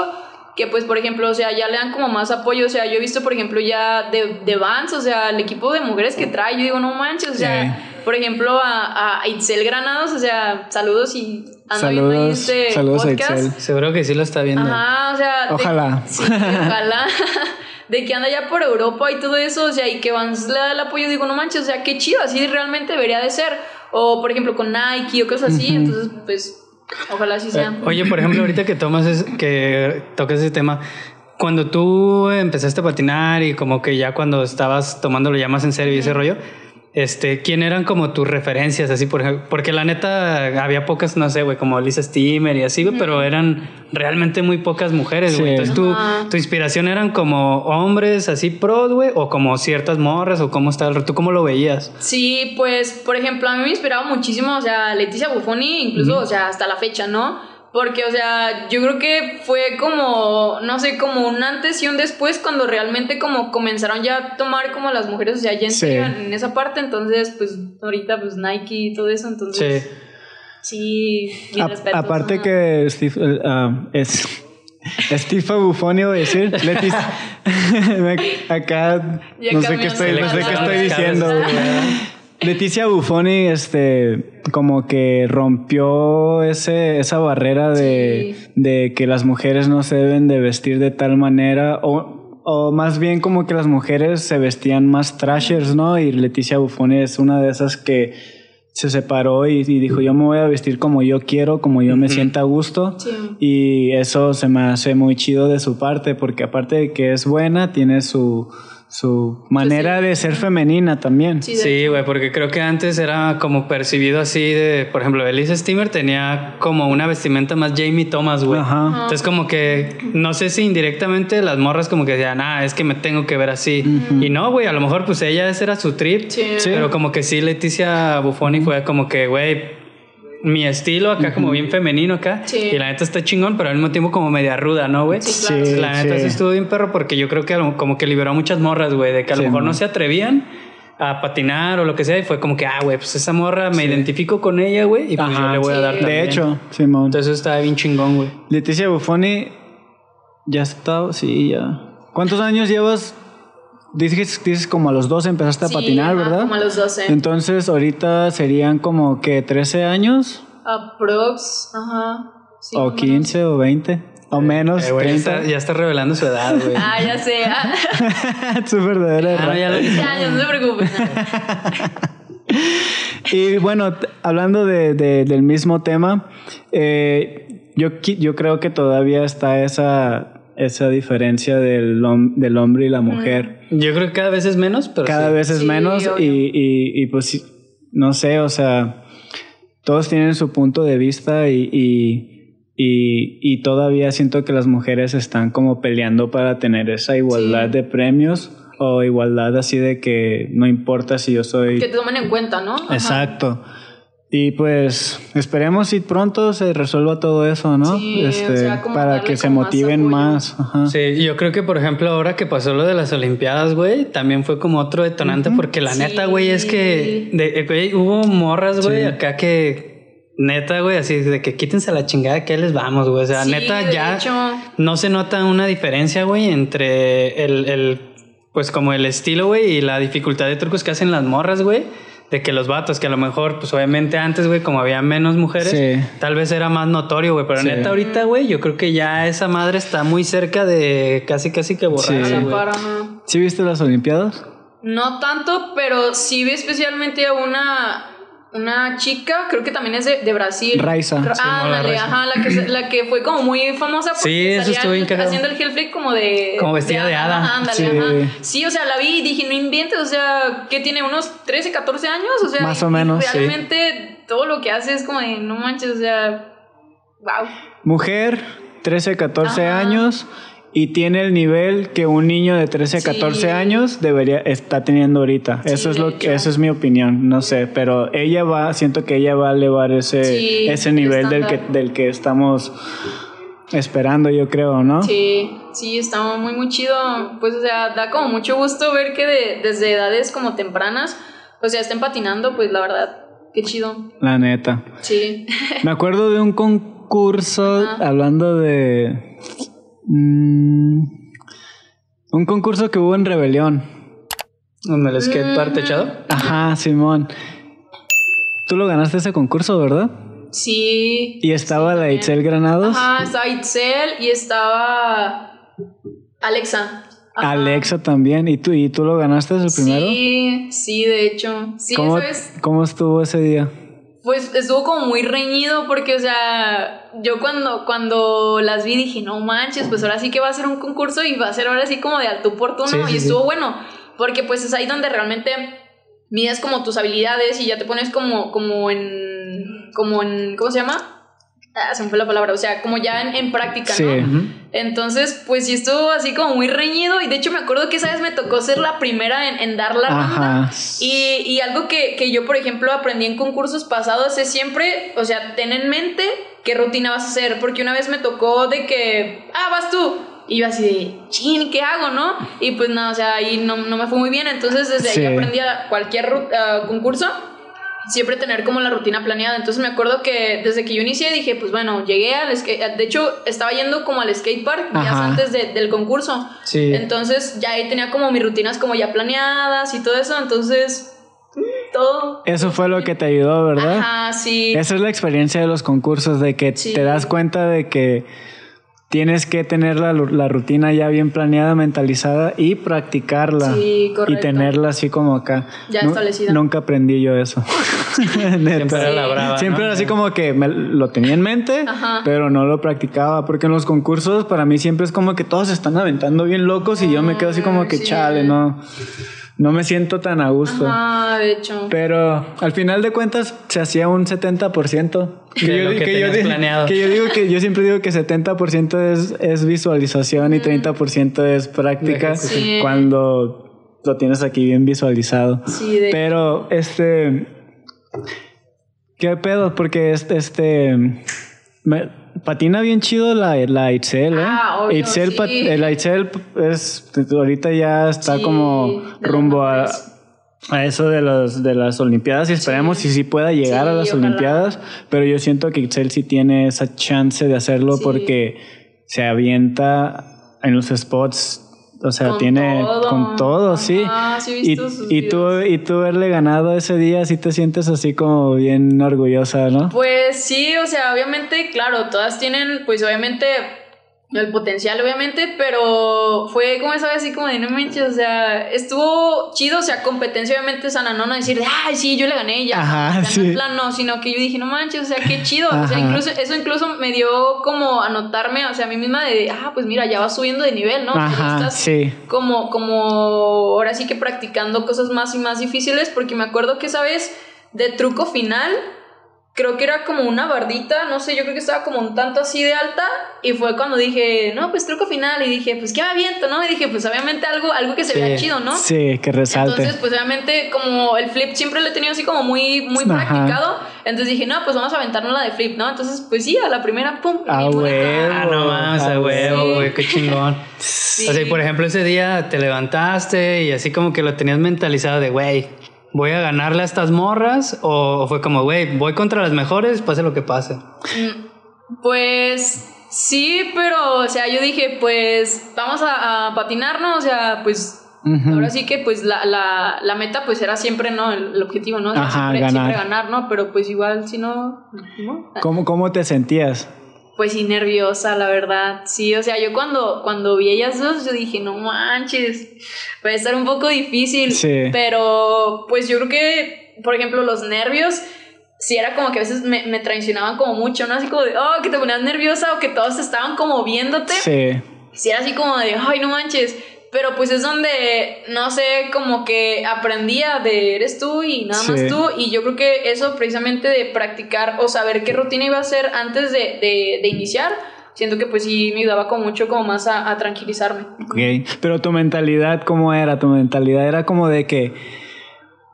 que pues por ejemplo, o sea, ya le dan como más apoyo, o sea, yo he visto por ejemplo ya de, de Vans, o sea, el equipo de mujeres que trae, yo digo, no manches, o sea, por ejemplo a, a, Itzel Granados, o sea, saludos y anda viendo ahí este saludos podcast. A Itzel. Seguro que sí lo está viendo. Ajá, o sea, ojalá. sí, ojalá. de que anda ya por Europa y todo eso, o sea, y que Vans le da el apoyo, digo, no manches, o sea, qué chido, así realmente debería de ser. O, por ejemplo, con Nike o cosas así, entonces, pues, ojalá así sea. Oye, por ejemplo, ahorita que tomas, que tocas ese tema, cuando tú empezaste a patinar y como que ya cuando estabas tomándolo ya más en serio y ese rollo, este, ¿quién eran como tus referencias? Así, por ejemplo, porque la neta había pocas, no sé, güey, como Lisa Steamer y así, pero eran realmente muy pocas mujeres, güey. Entonces, ¿tú, tu inspiración eran como hombres así pro, güey, o como ciertas morras, o cómo estaba, ¿tú cómo lo veías? Sí, pues, por ejemplo, a mí me inspiraba muchísimo, o sea, Leticia Buffoni, incluso, o sea, hasta la fecha, ¿no? Porque, o sea, yo creo que fue como, no sé, como un antes y un después cuando realmente como comenzaron ya a tomar como las mujeres, o sea, ya en esa parte, entonces, pues, ahorita, pues, Nike y todo eso, entonces... Sí. Sí. Aparte que Steve, uh, es Estifa Buffoni iba a decir. Me- acá Ya no sé qué estoy, no sé qué estoy diciendo. Leticia Buffoni, este, como que rompió ese, esa barrera de, Sí. de que las mujeres no se deben de vestir de tal manera, o, o más bien como que las mujeres se vestían más trashers, ¿no? Y Leticia Buffoni es una de esas que se separó y, y dijo, yo me voy a vestir como yo quiero, como yo me sienta a gusto. Sí. Y eso se me hace muy chido de su parte, porque aparte de que es buena, tiene su, su manera de ser femenina también. Sí, güey, porque creo que antes era como percibido así de, por ejemplo, Elise Steamer tenía como una vestimenta más Jamie Thomas, güey. Ajá. Entonces como que, no sé si indirectamente las morras como que decían, ah, es que me tengo que ver así. Y no, güey, a lo mejor pues ella ese era su trip. Sí. Sí. Pero como que sí, Leticia Buffoni fue como que, güey, mi estilo acá como bien femenino acá. Sí. Y la neta está chingón, pero al mismo tiempo como media ruda, ¿no, güey? Sí, claro. Sí, La neta sí. sí estuvo bien perro porque yo creo que como que liberó a muchas morras, güey, de que a lo mejor no se atrevían a patinar o lo que sea y fue como que, ah, güey, pues esa morra me identifico con ella, güey, y pues Ajá. yo le voy a dar De también. De hecho, Simón. Entonces estaba bien chingón, güey. Leticia Buffoni ya está, sí, ya. ¿Cuántos años llevas? Dices, dices como a los 12 empezaste a Sí, patinar, ¿verdad? Como a los 12. Entonces ahorita serían como que 13 años Aprox, ajá. Sí, o más o menos. 15 o 20 o menos Eh, güey, ya, 30. está, ya está revelando su edad, güey. Ah, ya sé. Ah, Su verdadera Ah, edad. ya lo 15 años, no se preocupen. Y bueno, hablando de, de- del mismo tema, eh, yo, yo creo que todavía está esa, esa diferencia del, hom- del hombre y la mujer. Yo creo que cada vez es menos, pero Cada sí. vez es Sí, menos y, y- y pues sí, no sé, o sea, todos tienen su punto de vista y, y, y- y todavía siento que las mujeres están como peleando para tener esa igualdad Sí. de premios o igualdad así de que no importa si yo soy... que te tomen en cuenta, ¿no? Ajá. Exacto. Y pues esperemos si pronto se resuelva todo eso, ¿no? Sí, o sea, como para darle que se más motiven más. Ajá. Sí, yo creo que por ejemplo ahora que pasó lo de las Olimpiadas, güey, también fue como otro detonante porque la Sí. neta, güey, es que de- eh, güey, hubo morras, güey, Sí. acá que neta, güey, así de que quítense la chingada que les vamos, güey. O sea, Sí, neta ya hecho. no se nota una diferencia, güey, entre el, el pues como el estilo, güey, y la dificultad de trucos que hacen las morras, güey. De que los vatos, que a lo mejor, pues obviamente antes, güey, como había menos mujeres, Sí. tal vez era más notorio, güey. Pero Sí. neta, ahorita, güey, yo creo que ya esa madre está muy cerca de casi, casi que borrarse, A Sí. ¿Sí viste las Olimpiadas? No tanto, pero sí vi especialmente a una, una chica, creo que también es de, de Brasil. Raiza. Ra- Sí, no, la ándale, Raiza. ajá, la que, la que fue como muy famosa porque Sí, eso salía cagado. haciendo el heel flip como de... Como vestida de hada. Ajá, ándale, Sí. ajá. Sí, o sea, la vi y dije, no inventes, o sea, que tiene unos 13, 14 años, o sea... Más o menos, sí. Realmente todo lo que hace es como de, no manches, o sea... Wow. Mujer, 13, 14 Ajá. años y tiene el nivel que un niño de 13, Sí. 14 años debería está teniendo ahorita. Sí, eso es lo que esa es mi opinión, no sé, pero ella va, siento que ella va a elevar ese Sí, ese el nivel del que del que estamos esperando, yo creo, ¿no? Sí, sí, está muy, muy chido. Pues, o sea, da como mucho gusto ver que de- desde edades como tempranas, o sea, estén patinando, pues la verdad, qué chido. La neta. Sí. Me acuerdo de un concurso Ajá. hablando de mm, un concurso que hubo en Rebelión. Donde el skatepark techado. Ajá, Simón. Tú lo ganaste ese concurso, ¿verdad? Sí. Y estaba la. Itzel Granados. Ajá, estaba Itzel y estaba Alexa. Ajá. Alexa también. ¿Y tú, ¿Y tú lo ganaste el primero? Sí, sí, de hecho. Sí, ¿Cómo. ¿Cómo estuvo ese día? Pues estuvo como muy reñido porque, o sea, yo cuando, cuando las vi dije, no manches, pues ahora sí que va a ser un concurso y va a ser ahora sí como de alto por tú, Sí, ¿no? sí, y sí. estuvo bueno, porque pues es ahí donde realmente mides como tus habilidades y ya te pones como, como en, como en, ¿cómo se llama? Ah, se me fue la palabra, o sea, como ya en, en práctica, Sí. ¿no? Ujú. Entonces, pues sí estuvo así como muy reñido y de hecho me acuerdo que esa vez me tocó ser la primera en, en dar la ronda. Y, y algo que, que yo, por ejemplo, aprendí en concursos pasados es siempre, o sea, ten en mente qué rutina vas a hacer, porque una vez me tocó de que, ah, vas tú. Y yo así de, chin, ¿qué hago, no? Y pues nada, o sea, ahí no, no me fue muy bien, entonces desde Sí. ahí aprendí a cualquier ah, concurso siempre tener como la rutina planeada. Entonces me acuerdo que desde que yo inicié dije, pues bueno, llegué al skate, de hecho estaba yendo como al skate park días Ajá. antes de- del concurso. Sí. Entonces ya ahí tenía como mis rutinas como ya planeadas y todo eso, entonces todo. Eso fue lo que te ayudó, ¿verdad? Ajá, sí. Esa es la experiencia de los concursos, de que Sí. te das cuenta de que tienes que tener la, la rutina ya bien planeada, mentalizada y practicarla. Sí, y correcto. tenerla así como acá. Ya establecida. Nunca aprendí yo eso. Siempre era la brava. Siempre ¿no? era así como que me- lo tenía en mente, Ajá. pero no lo practicaba. Porque en los concursos para mí siempre es como que todos se están aventando bien locos y yo me quedo así como que Sí. chale, no, no me siento tan a gusto. Ajá, de hecho. Pero al final de cuentas se hacía un 70%. De lo que planeado. que yo digo que yo siempre digo que 70% es, es visualización y 30% es práctica Sí. cuando lo tienes aquí bien visualizado. Sí, de Pero este ¿Qué pedo? Porque este, este me- patina bien chido la, la Itzel, ¿eh? Ah, obvio, Itzel, sí. el Itzel es ahorita ya está Sí, como rumbo a, a eso de las de las Olimpiadas y esperemos si sí pueda llegar Sí, a las ojalá. Olimpiadas, pero yo siento que Itzel sí tiene esa chance de hacerlo Sí. porque se avienta en los spots o sea, Con tiene todo. con todo, sí. Ajá, sí he y, y tú y tú haberle ganado ese día, sí te sientes así como bien orgullosa, ¿no? Pues sí, o sea, obviamente, claro, todas tienen, pues obviamente, el potencial, obviamente, pero fue como esa vez así como de no manches, o sea, estuvo chido, o sea, competencia obviamente sana, no, no decir, ay, sí, yo le gané ya. Ajá, o sea, no sí. en plan, no, sino que yo dije, no manches, o sea, qué chido, o sea, incluso, eso incluso me dio como anotarme, o sea, a mí misma de, ah, pues mira, ya vas subiendo de nivel, ¿no? O sea, ya Ajá, estás sí. como, como ahora sí que practicando cosas más y más difíciles, porque me acuerdo que esa vez de truco final, creo que era como una bardita, no sé, yo creo que estaba como un tanto así de alta, y fue cuando dije, no, pues truco final, y dije, pues qué me aviento, ¿no? Y dije, pues obviamente algo, algo que se Sí. vea chido, ¿no? Sí, que resalte. Entonces, pues obviamente, como el flip siempre lo he tenido así como muy, muy Ajá. practicado, entonces dije, no, pues vamos a aventarnos la de flip, ¿no? Entonces, pues sí, a la primera, pum. Ah, bien bonito. huevo. Ah, no mames, a Ah, huevo, sí. güey, qué chingón. O sea, y por ejemplo, ese día te levantaste y así como que lo tenías mentalizado de, güey, voy a ganarle a estas morras, o fue como, güey, voy contra las mejores, pase lo que pase. Mm, Pues sí, pero, o sea, yo dije, pues vamos a, a patinar, ¿no? O sea, pues ahora sí que pues la, la, la meta pues era siempre, ¿no? El, el objetivo, ¿no? Ajá, siempre, ganar. siempre ganar, ¿no? Pero pues igual, si no, ¿no? ¿Cómo, ¿Cómo te sentías? Pues sí, nerviosa, la verdad. Sí, o sea, yo cuando, cuando vi ellas dos, yo dije, no manches, puede estar un poco difícil. Sí. Pero, pues yo creo que, por ejemplo, los nervios, sí era como que a veces me, me traicionaban como mucho, ¿no? Así como de, oh, que te ponías nerviosa o que todos estaban como viéndote. Sí. Sí, era así como de, ay, no manches. Pero pues es donde, no sé, como que aprendía de eres tú y nada más Sí. tú. Y yo creo que eso precisamente de practicar o saber qué rutina iba a hacer antes de, de, de iniciar, siento que pues sí me ayudaba como mucho como más a, a tranquilizarme. Ok. Pero tu mentalidad, ¿cómo era? Tu mentalidad era como de que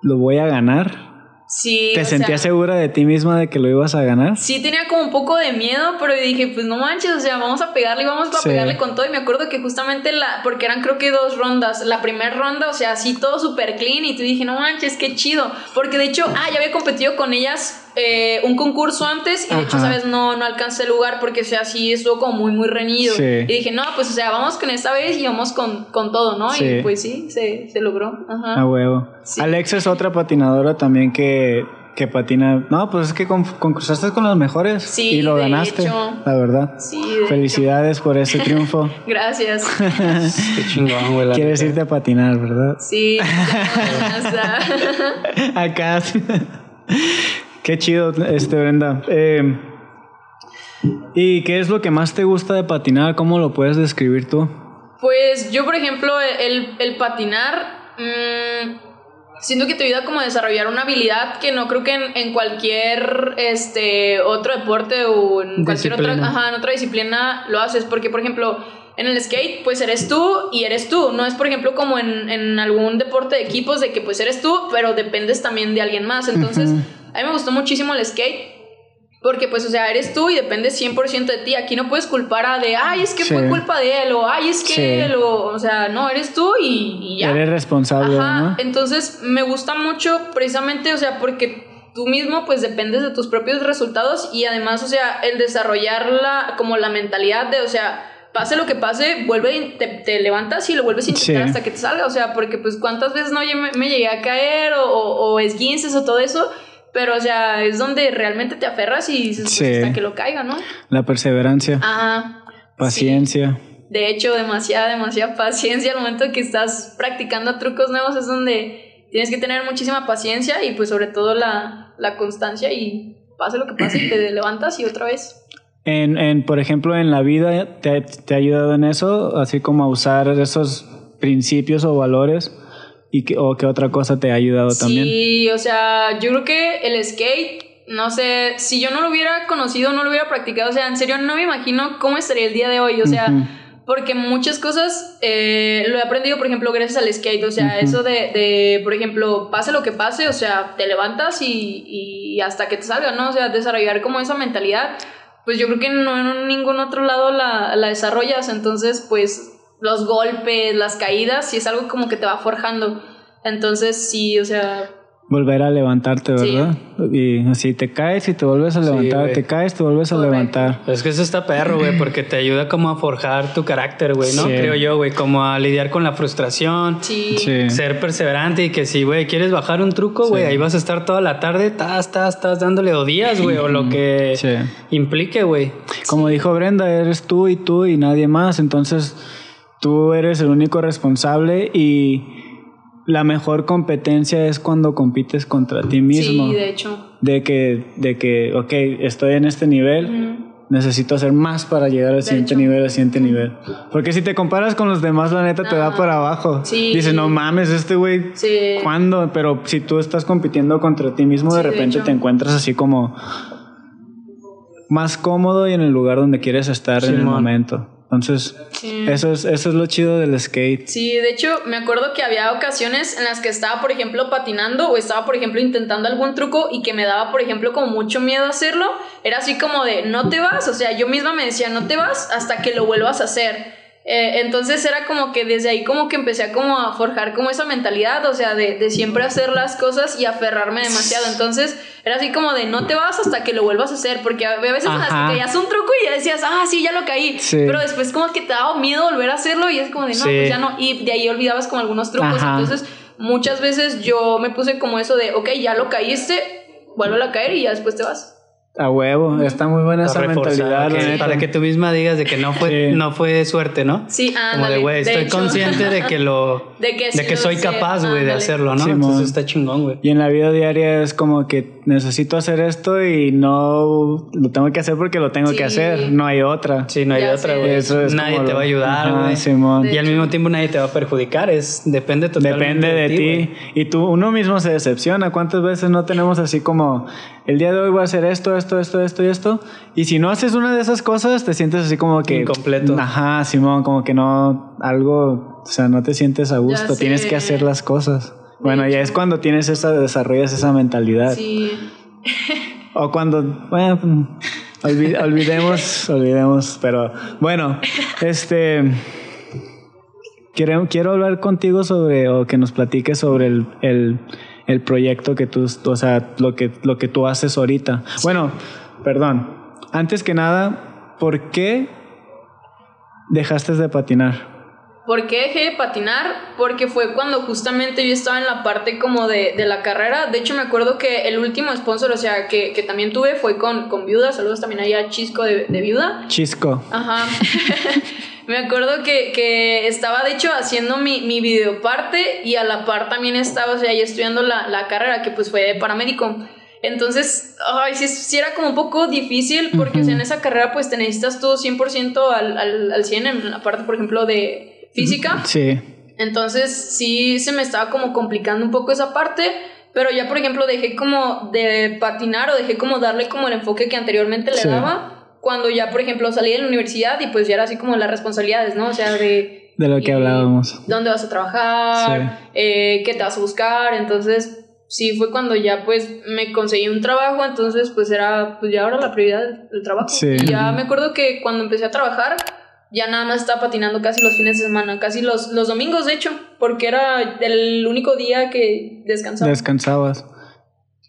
lo voy a ganar. Sí. ¿Te sentías sea, segura de ti misma de que lo ibas a ganar? Sí tenía como un poco de miedo, pero dije, pues no manches, o sea, vamos a pegarle y vamos a Sí. pegarle con todo. Y me acuerdo que justamente la, porque eran creo que dos rondas, la primera ronda, o sea, así todo súper clean y tú dije, no manches, qué chido. Porque de hecho, ah, ya había competido con ellas eh, un concurso antes y de hecho, sabes, no, no alcancé el lugar porque, o sea, sí estuvo como muy, muy reñido. Sí. Y dije, no, pues, o sea, vamos con esta vez y vamos con, con todo, ¿no? Sí. Y pues sí, se, se logró. Ajá. A huevo. Sí. Alexa es otra patinadora también que, que patina. No, pues es que con- concursaste con los mejores Sí, y lo de ganaste, hecho. la verdad. Sí, de Felicidades por ese triunfo. Gracias. Qué chingón, güey. Quieres irte a patinar, ¿verdad? Sí, Acá. Qué chido, este Brenda. Eh, ¿Y qué es lo que más te gusta de patinar? ¿Cómo lo puedes describir tú? Pues yo, por ejemplo, el, el patinar, mm, siento que te ayuda como a desarrollar una habilidad que no creo que en, en cualquier este, otro deporte o en cualquier otra, Disciplina. ajá, en otra disciplina lo haces. Porque, por ejemplo, en el skate, pues eres tú y eres tú. No es, por ejemplo, como en, en algún deporte de equipos de que pues eres tú, pero dependes también de alguien más. Entonces. A mí me gustó muchísimo el skate. Porque pues, o sea, eres tú y dependes 100% de ti. Aquí no puedes culpar a de, ay, es que Sí. fue culpa de él, o ay, es que Sí. él, o, o sea, no, eres tú y, y ya. Eres responsable, Ajá, ¿no? entonces me gusta mucho precisamente, o sea, porque tú mismo pues dependes de tus propios resultados y además, o sea, el desarrollar la, como la mentalidad de, o sea, pase lo que pase, vuelve te, te levantas y lo vuelves a intentar Sí. hasta que te salga, o sea, porque pues cuántas veces no me, me llegué a caer o, o, o esguinces o todo eso, pero o sea, es donde realmente te aferras y dices, pues, Sí. hasta que lo caiga, ¿no? La perseverancia, Ajá. paciencia. De hecho, demasiada, demasiada paciencia al momento que estás practicando trucos nuevos es donde tienes que tener muchísima paciencia y pues sobre todo la, la constancia y pase lo que pase, te levantas y otra vez. En, en, por ejemplo, en la vida, ¿te, ¿te ha ayudado en eso? Así como a usar esos principios o valores. ¿Y que, ¿O qué otra cosa te ha ayudado también? Sí, o sea, yo creo que el skate, no sé, si yo no lo hubiera conocido, no lo hubiera practicado, o sea, en serio no me imagino cómo estaría el día de hoy, o sea, Ujú. porque muchas cosas eh, lo he aprendido, por ejemplo, gracias al skate, o sea, Ujú. eso de, de, por ejemplo, pase lo que pase, o sea, te levantas y, y hasta que te salga, ¿no? O sea, desarrollar como esa mentalidad, pues yo creo que no en ningún otro lado la, la desarrollas, entonces, pues los golpes, las caídas, sí es algo como que te va forjando. Entonces, sí, o sea, Volver a levantarte, Sí. ¿verdad? Y así te caes y te vuelves a levantar, te caes, te vuelves a Correcto. levantar. Es que eso está perro, güey, porque te ayuda como a forjar tu carácter, güey, ¿no? Sí. Creo yo, güey, como a lidiar con la frustración. sí. Sí. Ser perseverante y que si, güey, quieres bajar un truco, güey, Sí. ahí vas a estar toda la tarde, estás, estás, estás dándole o días, güey, o lo que Sí. implique, güey. Como dijo Brenda, eres tú y tú y nadie más. Entonces, tú eres el único responsable y la mejor competencia es cuando compites contra ti mismo. Sí, de hecho. de que, de que, ok, estoy en este nivel, necesito hacer más para llegar al siguiente hecho. nivel, al siguiente nivel. Porque si te comparas con los demás, la neta te da para abajo. Sí. Dices, no mames, este güey, Sí. ¿cuándo? Pero si tú estás compitiendo contra ti mismo, de Sí, de repente te encuentras así como más cómodo y en el lugar donde quieres estar en el momento. Entonces, Sí. eso, es, eso es lo chido del skate. Sí, de hecho, me acuerdo que había ocasiones en las que estaba, por ejemplo, patinando o estaba, por ejemplo, intentando algún truco y que me daba, por ejemplo, como mucho miedo hacerlo. Era así como de, no te vas, o sea, yo misma me decía, no te vas hasta que lo vuelvas a hacer. Eh, entonces era como que desde ahí como que empecé a como a forjar como esa mentalidad, o sea, de, de siempre hacer las cosas y aferrarme demasiado. Entonces era así como de no te vas hasta que lo vuelvas a hacer, porque a veces caías un truco y ya decías, ah, sí, ya lo caí. Sí. Pero después como que te daba miedo volver a hacerlo y es como de, no, Sí. pues ya no. Y de ahí olvidabas como algunos trucos. Ajá. Entonces muchas veces yo me puse como eso de, ok, ya lo caíste, vuelve a caer y ya después te vas. A huevo, está muy buena esa Para reforzar, mentalidad. que- para que tú misma digas de que no fue, Sí. no fue suerte, ¿no? Sí, Como ándale. de, güey, estoy hecho, consciente de que lo... de que, de sí que lo soy sé, capaz, güey, de hacerlo, ¿no? Simón. Entonces está chingón, güey. Y en la vida diaria es como que necesito hacer esto y no lo tengo que hacer porque lo tengo Sí. que hacer, no hay otra. Sí, no hay Ya otra, güey. Eso es Nadie como te lo- va a ayudar, güey. Simón. Y al mismo tiempo nadie te va a perjudicar, es depende totalmente Depende de ti. Y tú, uno mismo se decepciona. ¿Cuántas veces no tenemos así como el día de hoy voy a hacer esto, esto, esto, esto y esto? Y si no haces una de esas cosas, te sientes así como que. Incompleto. Ajá, Simón, como que no. Algo. O sea, no te sientes a gusto. Tienes que hacer las cosas. Bueno, ya es cuando tienes esa, desarrollas esa mentalidad. Sí. O cuando, bueno, olvi- olvidemos, olvidemos, pero bueno, este, quiero, quiero hablar contigo sobre, o que nos platiques sobre el, el, el proyecto que tú, o sea, lo que, lo que tú haces ahorita. Bueno, perdón, antes que nada, ¿por qué dejaste de patinar? ¿Por qué dejé de patinar? Porque fue cuando justamente yo estaba en la parte como de, de la carrera. De hecho, me acuerdo que el último sponsor, o sea, que, que también tuve fue con, con Viuda. Saludos también ahí a Chisco de, de Viuda. Chisco. Ajá. me acuerdo que, que estaba, de hecho, haciendo mi, mi videoparte y a la par también estaba, o sea, ya estudiando la, la carrera, que pues fue de paramédico. Entonces, ay, sí, sí era como un poco difícil porque o sea, en esa carrera pues te necesitas tú 100% al, al, al 100 en la parte, por ejemplo, de física. Sí. Entonces sí se me estaba como complicando un poco esa parte, pero ya por ejemplo dejé como de patinar o dejé como darle como el enfoque que anteriormente le Sí. daba cuando ya por ejemplo salí de la universidad y pues ya era así como las responsabilidades, ¿no? O sea, de... De lo que hablábamos. ¿Dónde vas a trabajar? Eh, ¿Qué te vas a buscar? Entonces sí fue cuando ya pues me conseguí un trabajo, entonces pues era pues ya ahora la prioridad el, trabajo. Sí. Y ya me acuerdo que cuando empecé a trabajar ya nada más estaba patinando casi los fines de semana, casi los, los domingos de hecho, porque era el único día que descansaba. Descansabas.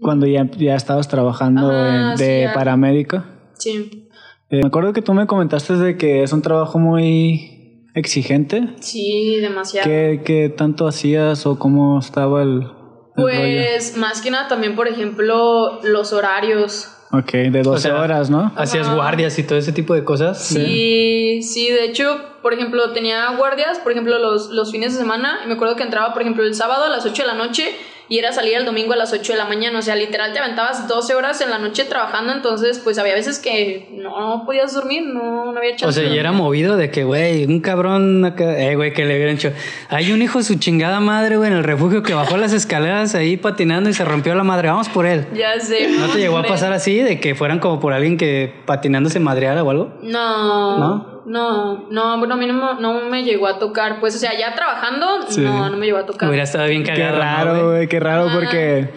Cuando ya, ya estabas trabajando Ajá, sí, de paramédico. Sí. Eh, me acuerdo que tú me comentaste de que es un trabajo muy exigente. Sí, demasiado. ¿Qué, qué tanto hacías o cómo estaba el, el rollo? Pues más que nada también, por ejemplo, los horarios. Ok, de 12 sea, horas, ¿no? Hacías Ajá. guardias y todo ese tipo de cosas. Sí, sí, de hecho, por ejemplo, tenía guardias, por ejemplo, los, los fines de semana, y me acuerdo que entraba, por ejemplo, el sábado a las 8 de la noche y era salir el domingo a las 8 de la mañana, o sea, literal te aventabas 12 horas en la noche trabajando, entonces, pues había veces que no podías dormir, no, no había chance. O sea, y era movido de que, güey, un cabrón acá, eh, güey, que le hubieran hecho. Hay un hijo de su chingada madre, güey, en el refugio que bajó las escaleras ahí patinando y se rompió la madre. Vamos por él. Ya sé. ¿No te llegó a pasar así de que fueran como por alguien que patinando se madreara o algo? No, ¿No? No, no, bueno, a mí no, me- no me llegó a tocar, pues, o sea, ya trabajando, Sí. no, no me llegó a tocar. Hubiera estado bien Qué cagado. ¿no, raro, güey, qué raro Ah. porque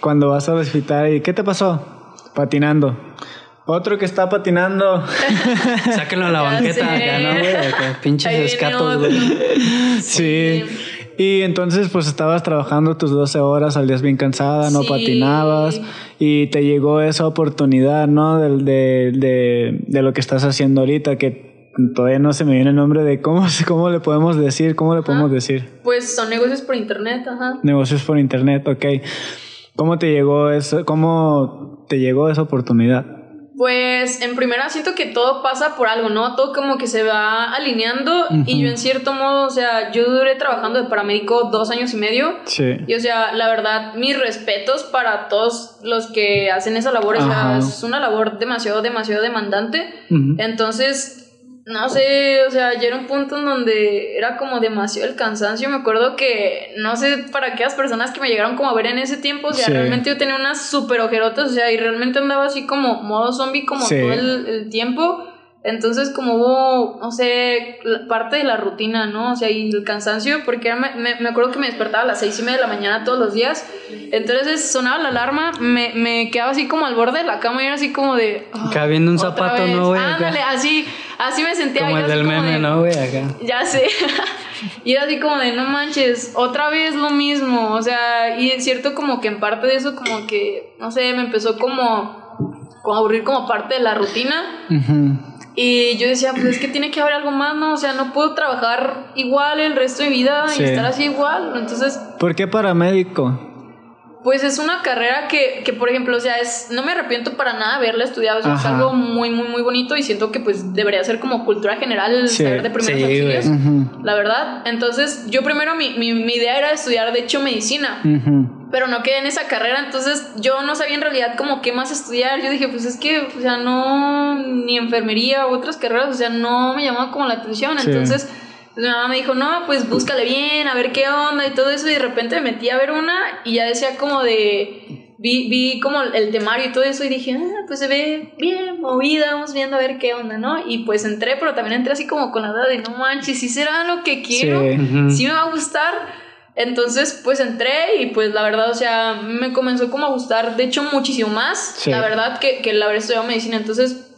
cuando vas al hospital y ¿qué te pasó? Patinando. Otro que está patinando. Sáquenlo a la Ya banqueta sé. acá, ¿no, güey? Acá, pinches Ahí escatos, güey. sí. Y entonces pues estabas trabajando tus 12 horas, salías bien cansada, no Sí. patinabas y te llegó esa oportunidad, ¿no? Del- De, de, de lo que estás haciendo ahorita, que todavía no se me viene el nombre de cómo, cómo le podemos decir, cómo le podemos decir. Pues son negocios por internet, ajá. Negocios por internet, ok. ¿Cómo te llegó eso? ¿Cómo te llegó esa oportunidad? Pues en primera siento que todo pasa por algo, ¿no? Todo como que se va alineando y yo en cierto modo, o sea, yo duré trabajando de paramédico dos años y medio Sí. y o sea, la verdad, mis respetos para todos los que hacen esa labor, o Ajá. sea, es una labor demasiado, demasiado demandante. Ujú. Entonces, no sé, o sea, ya era un punto en donde era como demasiado el cansancio. Me acuerdo que, no sé, para aquellas personas que me llegaron como a ver en ese tiempo, o sea, Sí. realmente yo tenía unas super ojerotas, o sea, y realmente andaba así como modo zombie como Sí. todo el, el tiempo. Entonces, como hubo, no sé, parte de la rutina, ¿no? O sea, y el cansancio, porque me, me, me acuerdo que me despertaba a las seis y media de la mañana todos los días. Entonces sonaba la alarma, me, me quedaba así como al borde de la cama y era así como de. "Ah, Acá viendo un zapato, vez". ¿no, güey? Acá. Ándale, así, así me sentía. Como el del meme, de- ¿no, güey? Acá. Ya sé. y era así como de, no manches, otra vez lo mismo. O sea, y es cierto como que en parte de eso, como que, no sé, me empezó como, como a aburrir como parte de la rutina. Ujú. Y yo decía, pues es que tiene que haber algo más, ¿no? O sea, no puedo trabajar igual el resto de mi vida Sí. y estar así igual. Entonces, ¿Por qué paramédico? pues es una carrera que, que, por ejemplo, o sea, es, no me arrepiento para nada haberla estudiado. O sea, es algo muy, muy, muy bonito y siento que pues debería ser como cultura general Sí. saber de primeros Sí, auxilios. La verdad. Entonces, yo primero mi, mi, mi idea era estudiar, de hecho, medicina. Pero no quedé en esa carrera, entonces yo no sabía en realidad como qué más estudiar. Yo dije, pues es que, o sea, no, ni enfermería u otras carreras, o sea, no me llamaba como la atención. Sí. Entonces, pues, mi mamá me dijo, no, pues búscale bien, a ver qué onda y todo eso. Y de repente me metí a ver una y ya decía como de, vi, vi como el temario y todo eso y dije, ah, pues se ve bien movida, vamos viendo a ver qué onda, ¿no? Y pues entré, pero también entré así como con la duda de, no manches, si será lo que quiero Sí. Ujú. sí me va a gustar. Entonces, pues entré y pues la verdad, o sea, me comenzó como a gustar, de hecho, muchísimo más, Sí. la verdad, que, que el haber estudiado medicina. Entonces,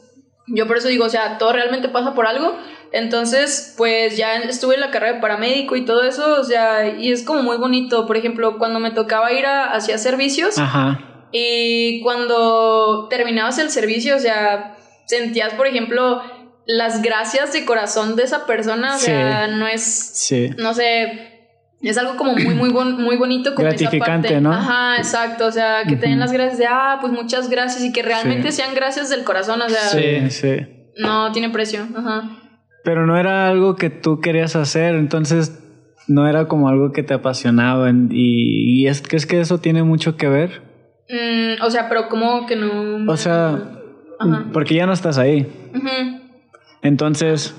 yo por eso digo, o sea, todo realmente pasa por algo. Entonces, pues ya estuve en la carrera de paramédico y todo eso, o sea, y es como muy bonito. Por ejemplo, cuando me tocaba ir a, hacia servicios Ajá. y cuando terminabas el servicio, o sea, sentías, por ejemplo, las gracias de corazón de esa persona, o Sí. sea, no es Sí. no sé, es algo como muy, muy, bon- muy bonito. Como esa Gratificante, parte. ¿no? Ajá, exacto. O sea, que te den Ujú. las gracias de, ah, pues muchas gracias y que realmente Sí. sean gracias del corazón. O sea, Sí, sí. no tiene precio. Ajá. Pero no era algo que tú querías hacer, entonces no era como algo que te apasionaba. Y, y es que es que eso tiene mucho que ver. Mm, o sea, pero como que no. O sea, Ajá. porque ya no estás ahí. Entonces,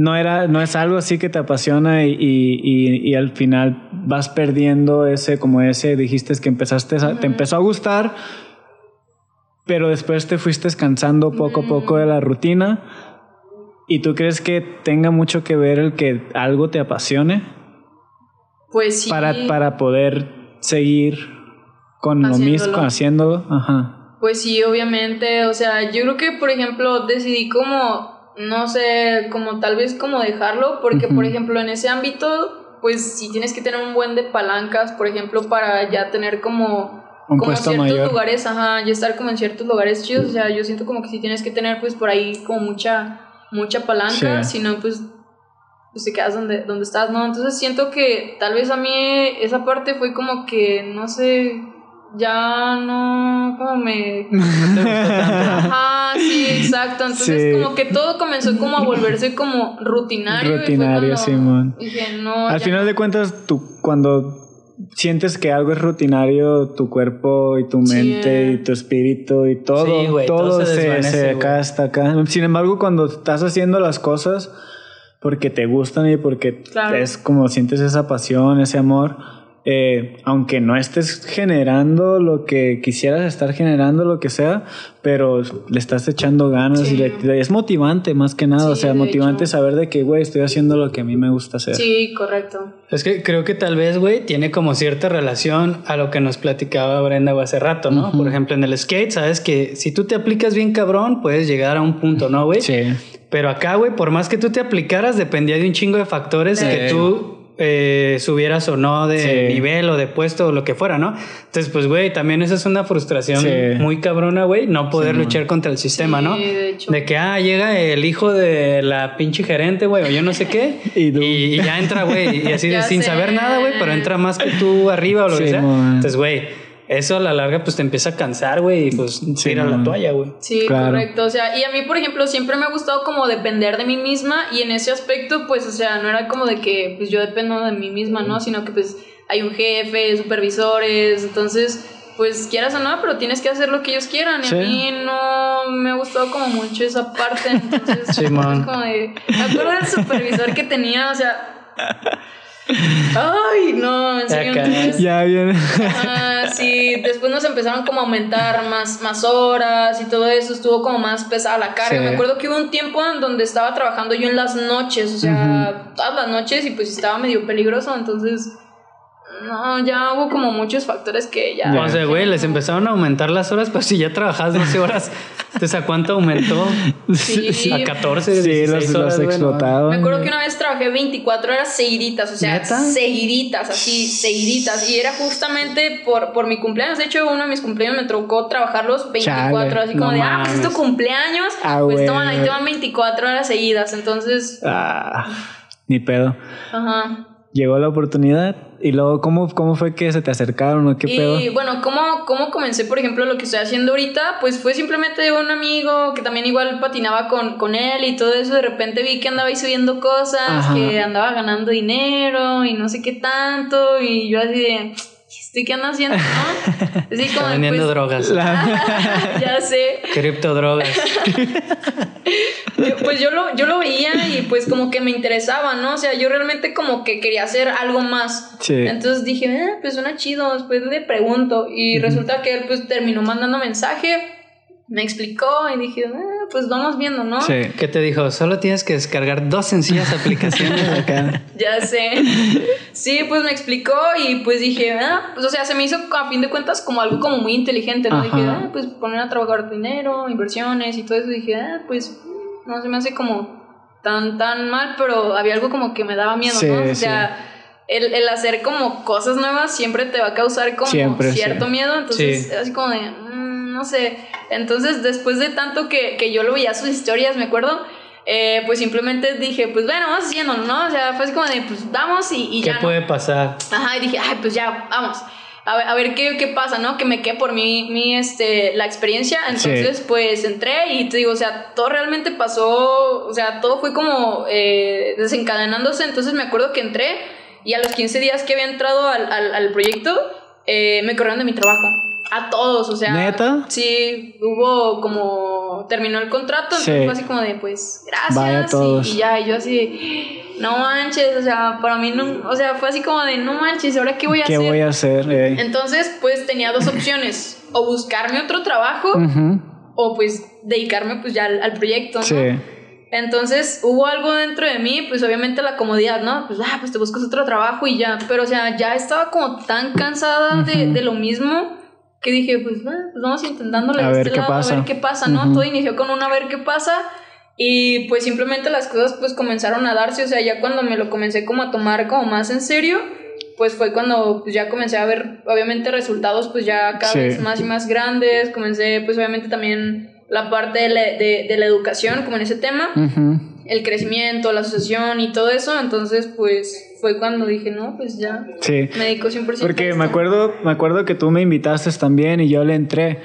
no, era, no es algo así que te apasiona y, y, y- y al final vas perdiendo ese, como ese, dijiste que empezaste, a- te empezó a gustar, pero después te fuiste cansando poco a poco de la rutina. ¿Y tú crees que tenga mucho que ver el que algo te apasione Pues sí. para, para poder seguir con lo mismo, haciéndolo? Ajá. Pues sí, obviamente. O sea, yo creo que, por ejemplo, decidí como, no sé, como tal vez como dejarlo, porque, por ejemplo, en ese ámbito, pues sí tienes que tener un buen de palancas, por ejemplo, para ya tener como Un como puesto ciertos mayor. lugares, ajá, ya estar como en ciertos lugares chidos, o sea, yo siento como que sí tienes que tener pues por ahí como mucha, mucha palanca, Sí. si no pues, pues te quedas donde, donde estás, ¿no? Entonces siento que tal vez a mí esa parte fue como que, no sé, ya no, como me... No te gustó tanto. Ajá, sí, exacto. Entonces, Sí. como que todo comenzó como a volverse como rutinario. Rutinario, Simón. Dije, no. Al final de cuentas, tú cuando sientes que algo es rutinario, tu cuerpo y tu Sí. mente y tu espíritu y todo, Sí, güey, todo todo se se, desvanece, se acá hasta acá. Sin embargo, cuando estás haciendo las cosas porque te gustan y porque Claro. es como sientes esa pasión, ese amor, eh, aunque no estés generando lo que quisieras estar generando, lo que sea, pero le estás echando ganas Sí. y le- es motivante más que nada, o sea, motivante hecho. saber de que, güey, estoy haciendo lo que a mí me gusta hacer. Sí, correcto. Es que creo que tal vez, güey, tiene como cierta relación a lo que nos platicaba Brenda hace rato, ¿no? Por ejemplo, en el skate, sabes que si tú te aplicas bien cabrón, puedes llegar a un punto, ¿no, güey? Sí. Pero acá, güey, por más que tú te aplicaras, dependía de un chingo de factores Sí. que tú eh, subieras o no de Sí. nivel o de puesto o lo que fuera, ¿no? Entonces, pues, güey, también esa es una frustración Sí. muy cabrona, güey, no poder Sí, luchar contra el sistema, Sí, ¿no? de hecho. De que, ah, llega el hijo de la pinche gerente, güey, o yo no sé qué, Y ya entra, güey, y así de sin sé. saber nada, güey, pero entra más que tú arriba o lo que sea. Entonces, güey, eso a la larga, pues te empieza a cansar, güey, y pues Sí, tira la toalla, güey. Sí, Claro. correcto. O sea, y a mí, por ejemplo, siempre me ha gustado como depender de mí misma y en ese aspecto, pues, o sea, no era como de que pues yo dependo de mí misma, ¿no? Sino que pues hay un jefe, supervisores, entonces, pues quieras o no, pero tienes que hacer lo que ellos quieran. Y a mí no me ha gustado como mucho esa parte, entonces, Sí, es man. como de... Me acuerdo del supervisor que tenía, o sea... Ay, no, en serio. Acá. entonces- Ya viene. Ah, sí, después nos empezaron como a aumentar más, más horas y todo eso, estuvo como más pesada la carga. Sí. Me acuerdo que hubo un tiempo en donde estaba trabajando yo en las noches, o sea, todas las noches y pues estaba medio peligroso, entonces, no, ya hubo como muchos factores que ya... Ya. O sea, güey, les empezaron a aumentar las horas, pero si ya trabajabas 12 horas, entonces ¿a cuánto aumentó? Sí. A 14, Sí, 16 los, horas, los explotaban. Me acuerdo que una vez trabajé 24 horas seguiditas, o sea, ¿Neta? seguiditas, así, seguiditas. Y era justamente por, por mi cumpleaños. De hecho, uno de mis cumpleaños me tocó trabajarlos 24, Chale, así como no de, ah, pues es tu cumpleaños. Ah, pues toman, ahí te van 24 horas seguidas. Entonces, Ah, ni pedo. ajá. Llegó la oportunidad y luego, ¿cómo, cómo fue que se te acercaron o qué pedo? Y bueno, ¿cómo, ¿cómo comencé, por ejemplo, lo que estoy haciendo ahorita? Pues fue simplemente un amigo que también igual patinaba con, con él y todo eso. De repente vi que andaba ahí subiendo cosas, Ajá. que andaba ganando dinero y no sé qué tanto. Y yo así de, ¿estoy qué ando haciendo? ¿no? Así Está como, vendiendo pues, drogas, ya sé. criptodrogas. Yo- pues yo lo, yo lo veía y pues como que me interesaba, ¿no? O sea, yo realmente como que quería hacer algo más. Sí. Entonces dije, eh, pues suena chido, después le pregunto. Y resulta que él pues terminó mandando mensaje, me explicó y dije, eh, pues vamos viendo, ¿no? Sí. ¿Qué te dijo? Solo tienes que descargar dos sencillas aplicaciones acá. Ya sé. Sí, pues me explicó y pues dije, ah, pues o sea, se me hizo a fin de cuentas como algo como muy inteligente, ¿no? Ajá. Dije, ah, pues poner a trabajar dinero, inversiones y todo eso. Dije, ah, pues no se me hace como tan, tan mal, pero había algo como que me daba miedo, Sí, ¿no? O sí. sea, el, el hacer como cosas nuevas siempre te va a causar como Siempre, cierto sí. miedo, entonces Sí. así como de, no sé. Entonces, después de tanto que, que yo lo veía sus historias, me acuerdo, eh, pues simplemente dije, pues bueno, vamos haciéndolo, ¿no? O sea, fue así como de, pues vamos y, y ¿Qué ya. ¿no? puede pasar? Ajá, y dije, ay, pues ya, vamos. A ver, a ver qué, qué pasa, ¿no? Que me quede por mí, mi, este, la experiencia. Entonces, pues entré y te digo, o sea, todo realmente pasó, o sea, todo fue como eh, desencadenándose. Entonces me acuerdo que entré y a los 15 días que había entrado al, al, al proyecto, eh, me corrieron de mi trabajo. A todos, o sea. ¿Neta? Sí, hubo como. Terminó el contrato, entonces fue así como de, pues, gracias. Vaya y- todos. Y, ya, y yo así de, no manches, o sea, para mí no. O sea, fue así como de, no manches, ¿ahora qué voy a ¿Qué hacer? voy a hacer? Eh, Entonces, pues tenía dos opciones: o buscarme otro trabajo, o pues dedicarme pues ya al, al proyecto, ¿no? Sí. Entonces hubo algo dentro de mí, pues obviamente la comodidad, ¿no? Pues, ah, pues te buscas otro trabajo y ya. Pero, o sea, ya estaba como tan cansada de lo mismo que dije, pues, pues vamos intentándole A ver este qué lado, pasa. a ver qué pasa, ¿no? Ujú. Todo inició con un a ver qué pasa. Y pues simplemente las cosas pues comenzaron a darse, o sea, ya cuando me lo comencé como a tomar como más en serio, pues fue cuando pues, ya comencé a ver, obviamente, resultados pues ya cada Sí. vez más y más grandes. Comencé, pues obviamente también la parte de la, de, de la educación, como en ese tema, Ujú. El crecimiento, la asociación y todo eso. Entonces, pues fue cuando dije, no, pues ya Sí. me dedico 100% a Porque me acuerdo, me acuerdo que tú me invitaste también y yo le entré.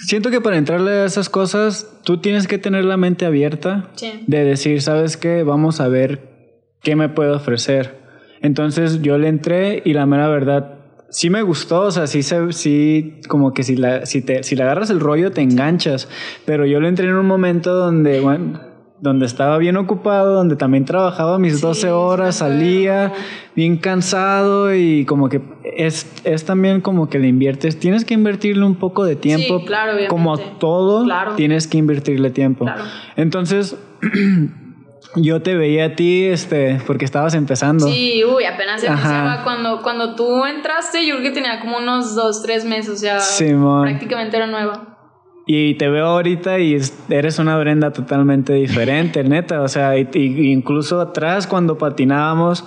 Siento que para entrarle a esas cosas, tú tienes que tener la mente abierta Sí. de decir, ¿sabes qué? Vamos a ver qué me puede ofrecer. Entonces yo le entré y la mera verdad, sí me gustó, o sea, sí, se, sí como que si, la, si, te, si le agarras el rollo te enganchas, pero yo le entré en un momento donde, bueno, donde estaba bien ocupado, donde también trabajaba mis Sí, 12 sí horas, salía bien cansado y como que es, es también como que le inviertes, tienes que invertirle un poco de tiempo, Sí, claro, como a todo, Claro. tienes que invertirle tiempo. Claro. Entonces, yo te veía a ti, este, porque estabas empezando. Sí, uy, apenas Ajá. empezaba. Cuando, cuando tú entraste, yo creo que tenía como unos dos, tres meses, o sea, Simón. prácticamente era nueva. Y te veo ahorita y es- eres una Brenda totalmente diferente, neta. O sea, y- y- incluso atrás cuando patinábamos,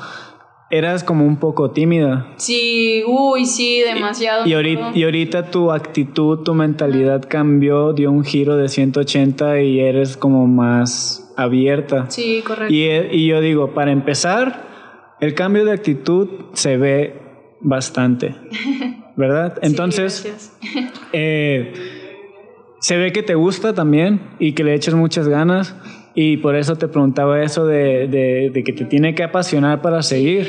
eras como un poco tímida. Sí, uy, sí, demasiado. Y me ahorita, y ahorita tu actitud, tu mentalidad cambió, dio un giro de 180 y eres como más abierta. Sí, correcto. Y, y yo digo, para empezar, el cambio de actitud se ve bastante, ¿verdad? Sí, Entonces, gracias. eh, se ve que te gusta también y que le echas muchas ganas y por eso te preguntaba eso de, de- de que te tiene que apasionar para seguir.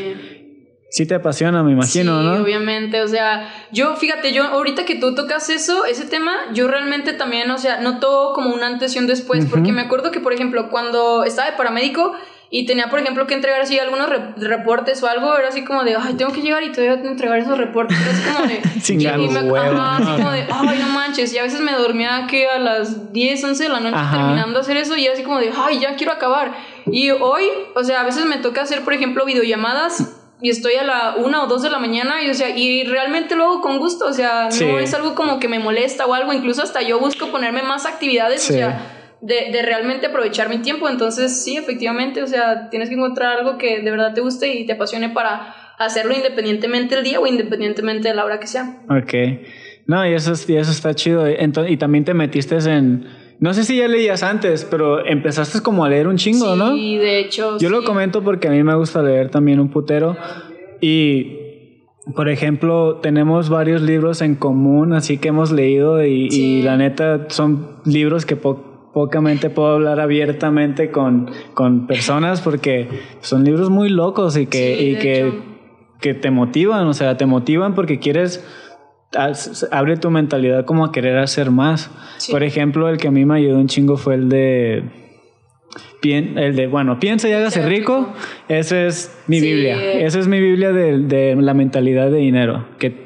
Sí te apasiona, me imagino, sí, ¿no? obviamente, o sea, yo, fíjate, yo ahorita que tú tocas eso, ese tema, yo realmente también, o sea, noto como un antes y un después, porque me acuerdo que, por ejemplo, cuando estaba de paramédico y tenía, por ejemplo, que entregar así algunos re- reportes o algo, era así como de, ay, tengo que llegar y todavía entregar esos reportes, era así como de... Chingar y- me- huevos, ajá, así como de, ay, no manches, y a veces me dormía que a las 10, 11 de la noche Ajá. terminando de hacer eso y era así como de, ay, ya quiero acabar. Y hoy, o sea, a veces me toca hacer, por ejemplo, videollamadas y estoy a la una o dos de la mañana y, o sea, y realmente lo hago con gusto, o sea, Sí. no es algo como que me molesta o algo, incluso hasta yo busco ponerme más actividades, Sí. o sea, de, de realmente aprovechar mi tiempo, entonces sí, efectivamente, o sea, tienes que encontrar algo que de verdad te guste y te apasione para hacerlo independientemente del día o independientemente de la hora que sea. Ok. No, y eso, es- y eso está chido. Entonces, y también te metiste en... No sé si ya leías antes, pero empezaste como a leer un chingo, sí, ¿no? de hecho. Yo lo sí. comento porque a mí me gusta leer también un putero. Y, por ejemplo, tenemos varios libros en común, así que hemos leído y, y Sí. la neta son libros que po- pocamente puedo hablar abiertamente con, con personas porque son libros muy locos y que, Sí, y que, que te motivan, o sea, te motivan porque quieres... Abre tu mentalidad como a querer hacer más. Sí. Por ejemplo, el que a mí me ayudó un chingo fue el de el de, bueno, piensa y hágase rico, rico. esa es mi Sí. Biblia. Esa es mi Biblia de, de la mentalidad de dinero. Que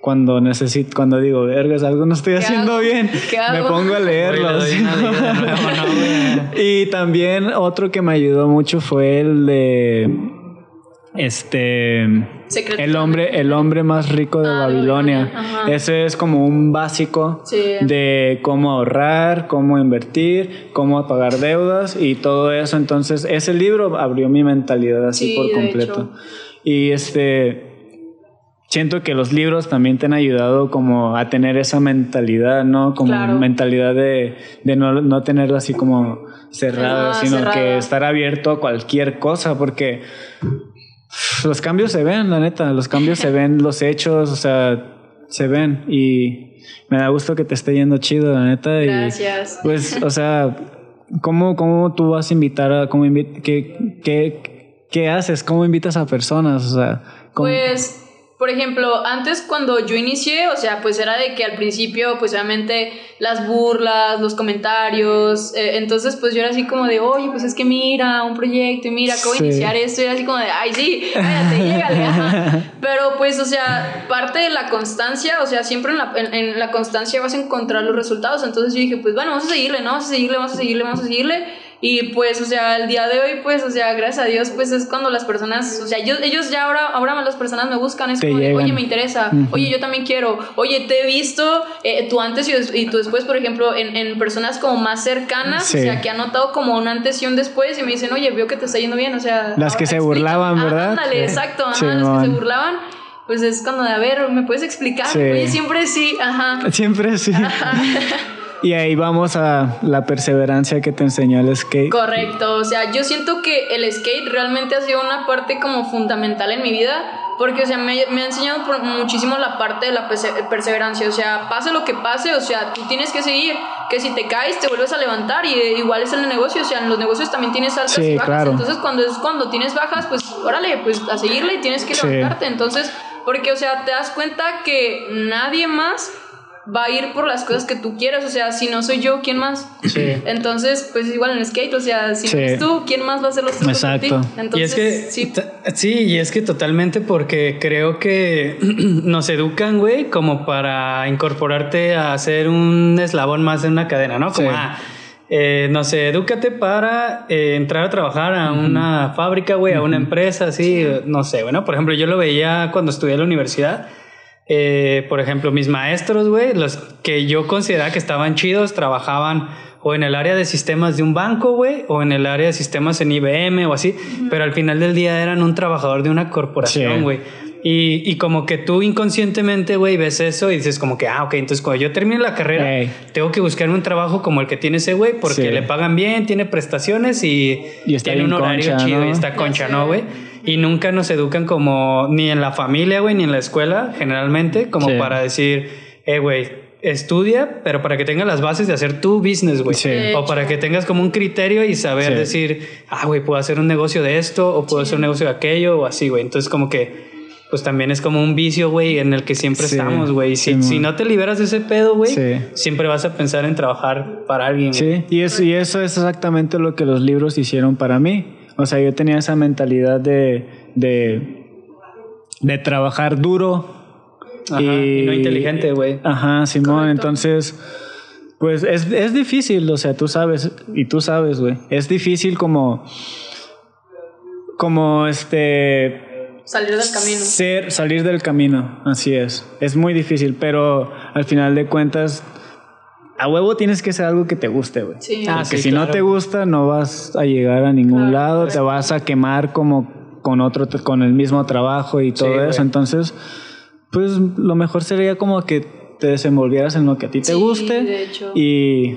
cuando necesito, cuando digo, vergas, algo no estoy ¿Qué haciendo hago? bien, ¿Qué me pongo a leerlos. y también otro que me ayudó mucho fue el de este el hombre el hombre más rico de Ah, Babilonia. Ajá. Ese es como un básico Sí. de cómo ahorrar, cómo invertir, cómo pagar deudas y todo eso. Entonces, ese libro abrió mi mentalidad así Sí, por completo. Y este siento que los libros también te han ayudado como a tener esa mentalidad, ¿no? Como Claro. mentalidad de, de no, no tenerla así como cerrada, Ah, sino que estar abierto a cualquier cosa, porque los cambios se ven, la neta, los cambios se ven, los hechos, o sea, se ven y me da gusto que te esté yendo chido, la neta. y, Gracias. pues, o sea, ¿cómo, cómo tú vas a invitar a, cómo invi- qué, qué, qué haces? ¿Cómo invitas a personas? O sea, ¿cómo- Pues, por ejemplo, antes cuando yo inicié, o sea, pues era de que al principio, pues obviamente las burlas, los comentarios, eh, entonces pues yo era así como de, oye, pues es que mira, un proyecto y mira, acabo Sí. de iniciar esto, y era así como de, ay, sí, cállate, llégale, ajá. Pero pues, o sea, parte de la constancia, o sea, siempre en la, en, en la constancia vas a encontrar los resultados, entonces yo dije, pues bueno, vamos a seguirle, ¿no? Vamos a seguirle, vamos a seguirle, vamos a seguirle. Y pues, o sea, el día de hoy, pues, o sea, gracias a Dios, pues es cuando las personas, o sea, ellos, ellos ya ahora, ahora las personas me buscan, es Te como de, oye, me interesa, oye, yo también quiero, oye, te he visto, eh, tú antes y, tú después, por ejemplo, en, en personas como más cercanas, Sí. o sea, que han notado como un antes y un después y me dicen, oye, veo que te está yendo bien, o sea... Las que se explícame". burlaban, Ah, ¿verdad? ándale, Sí. exacto, ajá, las que se burlaban, pues es cuando de, a ver, ¿me puedes explicar? Sí. Oye, siempre sí, ajá. Siempre sí. y ahí vamos a la perseverancia que te enseñó el skate. Correcto, o sea, yo siento que el skate realmente ha sido una parte como fundamental en mi vida, porque, o sea, me, me ha enseñado por muchísimo la parte de la perse- perseverancia, o sea, pase lo que pase, o sea, tú tienes que seguir, que si te caes te vuelves a levantar y eh, igual es en el negocio, o sea, en los negocios también tienes altas Sí, y bajas, claro. entonces cuando es cuando tienes bajas, pues órale, pues a seguirle y tienes que Sí. levantarte, entonces, porque, o sea, te das cuenta que nadie más va a ir por las cosas que tú quieras, o sea, si no soy yo, ¿quién más? Sí. Entonces, pues igual en el skate, o sea, si Sí. no eres tú, ¿quién más va a hacer los trucos ti? Exacto. y Entonces, es que, sí. sí, y es que totalmente porque creo que nos educan, güey, como para incorporarte a ser un eslabón más de una cadena, ¿no? Como, Sí. ah, eh, no sé, edúcate para eh, entrar a trabajar a una fábrica, güey, a una empresa, así, no sé, bueno, por ejemplo, yo lo veía cuando estudié en la universidad. Eh, por ejemplo, mis maestros, güey, los que yo consideraba que estaban chidos, trabajaban o en el área de sistemas de un banco, güey, o en el área de sistemas en IBM o así, pero al final del día eran un trabajador de una Sí. corporación, güey. Y, y como que tú inconscientemente, güey, ves eso y dices como que, ah, ok, entonces cuando yo termine la carrera, Ey. tengo que buscarme un trabajo como el que tiene ese güey, porque Sí. le pagan bien, tiene prestaciones y, Y está tiene un horario concha, chido ¿no? y está concha. ¿no, güey? Y nunca nos educan como, ni en la familia, güey, ni en la escuela, generalmente, como Sí. para decir, eh, güey, estudia, pero para que tengas las bases de hacer tu business, güey. Sí. O para que tengas como un criterio y saber Sí. decir, ah, güey, puedo hacer un negocio de esto, o puedo Sí. hacer un negocio de aquello, o así, güey. Entonces, como que, pues también es como un vicio, güey, en el que siempre Sí. estamos, güey. Si, Sí, si no te liberas de ese pedo, güey, Sí. siempre vas a pensar en trabajar para alguien. güey. Sí, y eso, y eso es exactamente lo que los libros hicieron para mí. O sea, yo tenía esa mentalidad de, de, de trabajar duro. Ajá, y no inteligente, güey. Ajá, Simón. Correcto. Entonces, pues es, es difícil, o sea, tú sabes, y tú sabes, güey. Es difícil como, como este, Salir del camino. ser, salir del camino, así es. Es muy difícil, pero al final de cuentas, a huevo tienes que hacer algo que te guste, güey. Sí. Ah, Porque sí, si no te gusta, no vas a llegar a ningún Claro, lado, te vas a quemar como con otro, con el mismo trabajo y todo eso. Entonces, pues lo mejor sería como que te desenvolvieras en lo que a ti te guste de hecho. y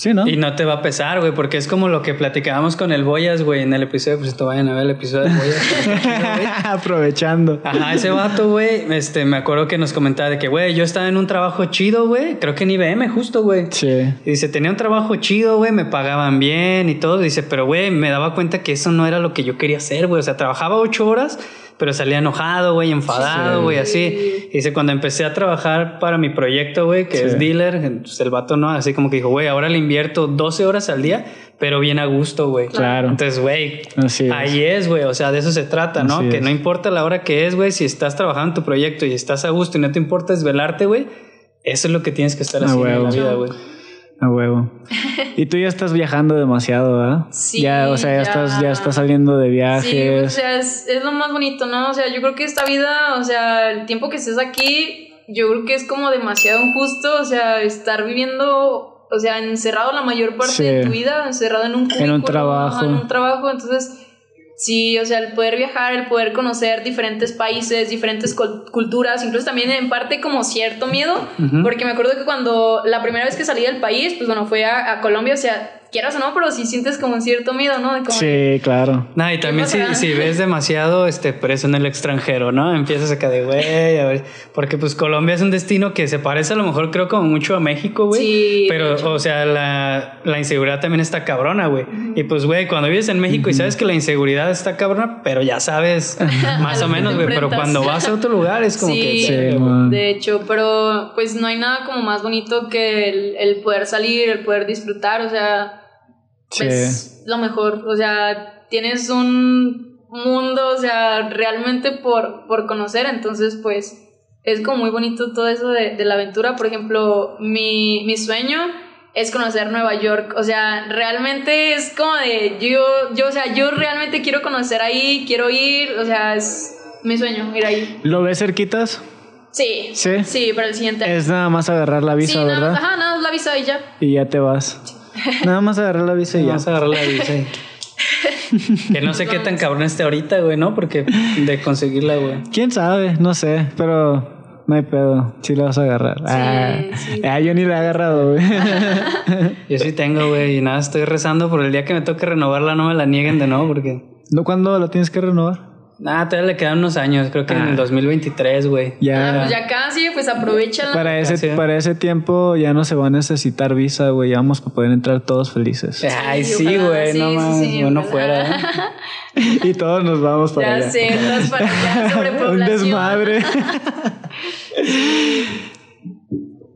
sí, ¿no? Y no te va a pesar, güey, porque es como lo que platicábamos con el Boyas, güey, en el episodio, pues te vayan a ver el episodio del Boyas. Aprovechando. Ajá, ese vato, güey, este, me acuerdo que nos comentaba de que, güey, yo estaba en un trabajo chido, güey, creo que en IBM justo, güey. Sí. Y Dice, tenía un trabajo chido, güey, me pagaban bien y todo. Dice, pero, güey, me daba cuenta que eso no era lo que yo quería hacer, güey. O sea, trabajaba ocho horas, pero salía enojado, güey, enfadado, güey, así. Dice, cuando empecé a trabajar para mi proyecto, güey, que es dealer, pues el vato no, así como que dijo, güey, ahora le invierto 12 horas al día, pero bien a gusto, güey. Claro. Entonces, güey, ahí es, güey. O sea, de eso se trata, ¿no? Así que es. no importa la hora que es, güey, si estás trabajando en tu proyecto y estás a gusto y no te importa desvelarte, güey. Eso es lo que tienes que estar haciendo en la vida, güey. A huevo. Y tú ya estás viajando demasiado, ¿verdad? Sí, Ya, o sea, ya, ya. estás, ya estás saliendo de Sí, viajes. o sea, es, es lo más bonito, ¿no? O sea, yo creo que esta vida, o sea, el tiempo que estés aquí, yo creo que es como demasiado injusto, o sea, estar viviendo, o sea, encerrado la mayor parte Sí. de tu vida, encerrado en un cubículo, un trabajo. en un trabajo, entonces... Sí, o sea, el poder viajar, el poder conocer diferentes países, diferentes cul- culturas, incluso también en parte como cierto miedo, porque me acuerdo que cuando la primera vez que salí del país, pues bueno, fue a, a Colombia, o sea, quieras o no, pero sí sientes como un cierto miedo, ¿no? De como, Sí, claro. Nah, y también si, si ves demasiado este preso en el extranjero, ¿no? Empiezas acá de güey, a ver, porque pues Colombia es un destino que se parece a lo mejor creo como mucho a México, güey. Sí, Pero, o sea, la, la inseguridad también está cabrona, güey. Y pues, güey, cuando vives en México y sabes que la inseguridad está cabrona, pero ya sabes más o menos, güey. Pero cuando vas a otro lugar es como que... Sí. Man. De hecho, pero pues no hay nada como más bonito que el, el poder salir, el poder disfrutar, o sea, Sí. es lo mejor, o sea, tienes un mundo, o sea, realmente por, por conocer, entonces pues es como muy bonito todo eso de, de la aventura, por ejemplo, mi, mi sueño es conocer Nueva York. O sea, realmente es como de, yo, yo, o sea, yo realmente quiero conocer ahí, quiero ir, o sea, es mi sueño ir ahí. ¿Lo ves cerquitas? Sí. Sí. Sí, para el siguiente. Es nada más agarrar la visa, sí, nada ¿verdad? más, ajá, nada más la visa y ya. Y ya te vas. Nada más agarrar la visa y ya. Vamos a agarrar la visa. y- que no sé qué tan cabrón esté ahorita, güey, ¿no? Porque de conseguirla, güey. ¿Quién sabe? No sé, pero no hay pedo. Sí la vas a agarrar. ah, sí. ah, yo ni la he agarrado, güey. Yo sí tengo, güey, y nada, estoy rezando por el día que me toque renovarla, no me la nieguen de nuevo, porque. ¿No, ¿Cuándo lo tienes que renovar? Nada, todavía le quedan unos años, creo que en el 2023, güey. Ya. Ah, pues ya casi, pues aprovechala. Para ese, para ese tiempo ya no se va a necesitar visa, güey. Ya vamos para poder entrar todos felices. Ay, Sí, güey, sí, no sí, mames, sí, bueno fuera. ¿eh? y todos nos vamos para Ya allá. sé, todas para allá, Un desmadre.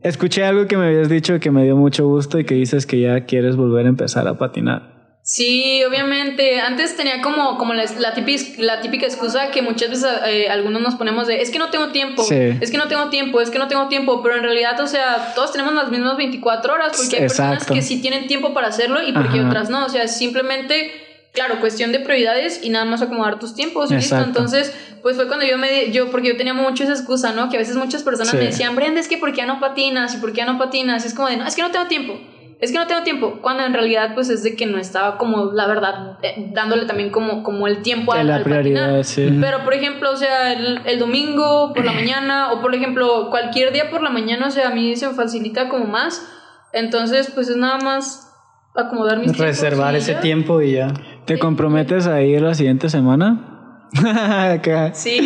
Escuché algo que me habías dicho que me dio mucho gusto y que dices que ya quieres volver a empezar a patinar. Sí, obviamente. Antes tenía como, como la, la, típica, la típica excusa que muchas veces eh, algunos nos ponemos de es que no tengo tiempo, Sí. es que no tengo tiempo, es que no tengo tiempo, pero en realidad, o sea, todos tenemos las mismas 24 horas porque hay personas que sí tienen tiempo para hacerlo y porque Ajá. otras no, o sea, es simplemente, claro, cuestión de prioridades y nada más acomodar tus tiempos y listo. Entonces, pues fue cuando yo me, yo, porque yo tenía mucho esa excusa, ¿no? Que a veces muchas personas Sí. me decían, Brenda, es que ¿por qué no patinas? ¿Y por qué no patinas? Y es como de, no, es que no tengo tiempo. Es que no tengo tiempo, cuando en realidad pues es de que no estaba como, la verdad, eh, dándole también como, como el tiempo al, la al prioridad, patinar. sí. Pero por ejemplo, o sea, el, el domingo por la mañana o por ejemplo cualquier día por la mañana, o sea, a mí se me facilita como más. Entonces pues es nada más acomodar mis tiempos Reservar y ese ya. tiempo y ya. ¿Te comprometes a ir la siguiente semana? Sí,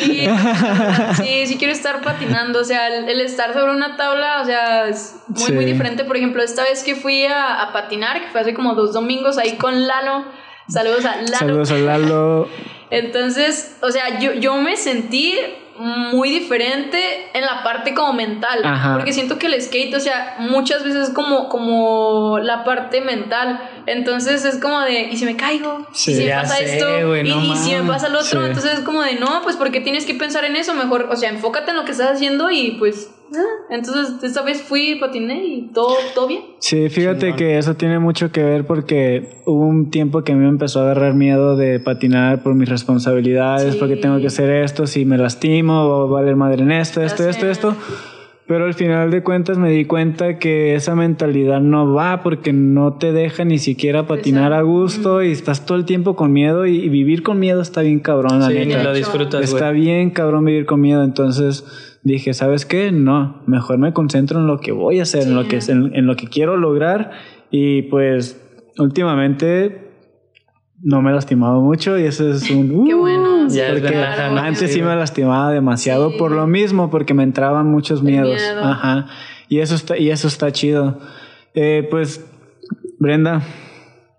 sí, sí quiero estar patinando, o sea, el, el estar sobre una tabla, o sea, es muy, Sí. muy diferente. Por ejemplo, esta vez que fui a, a patinar, que fue hace como dos domingos ahí con Lalo, saludos a Lalo. Saludos a Lalo. Entonces, o sea, yo, yo me sentí muy diferente en la parte como mental. Ajá. Porque siento que el skate, o sea, muchas veces es como, como la parte mental. Entonces es como de, ¿y si me caigo? Sí. ¿Y si me pasa sé, esto? ¿Y, no y si me pasa lo otro? Sí. Entonces es como de, no, pues porque tienes que pensar en eso mejor. O sea, enfócate en lo que estás haciendo y pues... ah. Entonces esta vez fui, patiné y todo, todo bien. Sí, fíjate Chingón. que eso tiene mucho que ver porque hubo un tiempo que a mí me empezó a agarrar miedo de patinar por mis responsabilidades, Sí. porque tengo que hacer esto, si me lastimo, va a valer madre en esto, esto, esto, esto. Pero al final de cuentas me di cuenta que esa mentalidad no va porque no te deja ni siquiera patinar a gusto y estás todo el tiempo con miedo y, y vivir con miedo está bien cabrón, la Sí, neta. lo disfrutas, Está bien cabrón vivir con miedo, entonces dije, ¿sabes qué? No, mejor me concentro en lo que voy a hacer, en, lo que, en, en lo que quiero lograr y pues últimamente no me he lastimado mucho y eso es un... Qué uh, bueno. Ya porque antes Sí, sí me lastimaba demasiado Sí. por lo mismo, porque me entraban muchos miedos. miedo. Ajá. Y eso está, y eso está chido. Eh, pues, Brenda,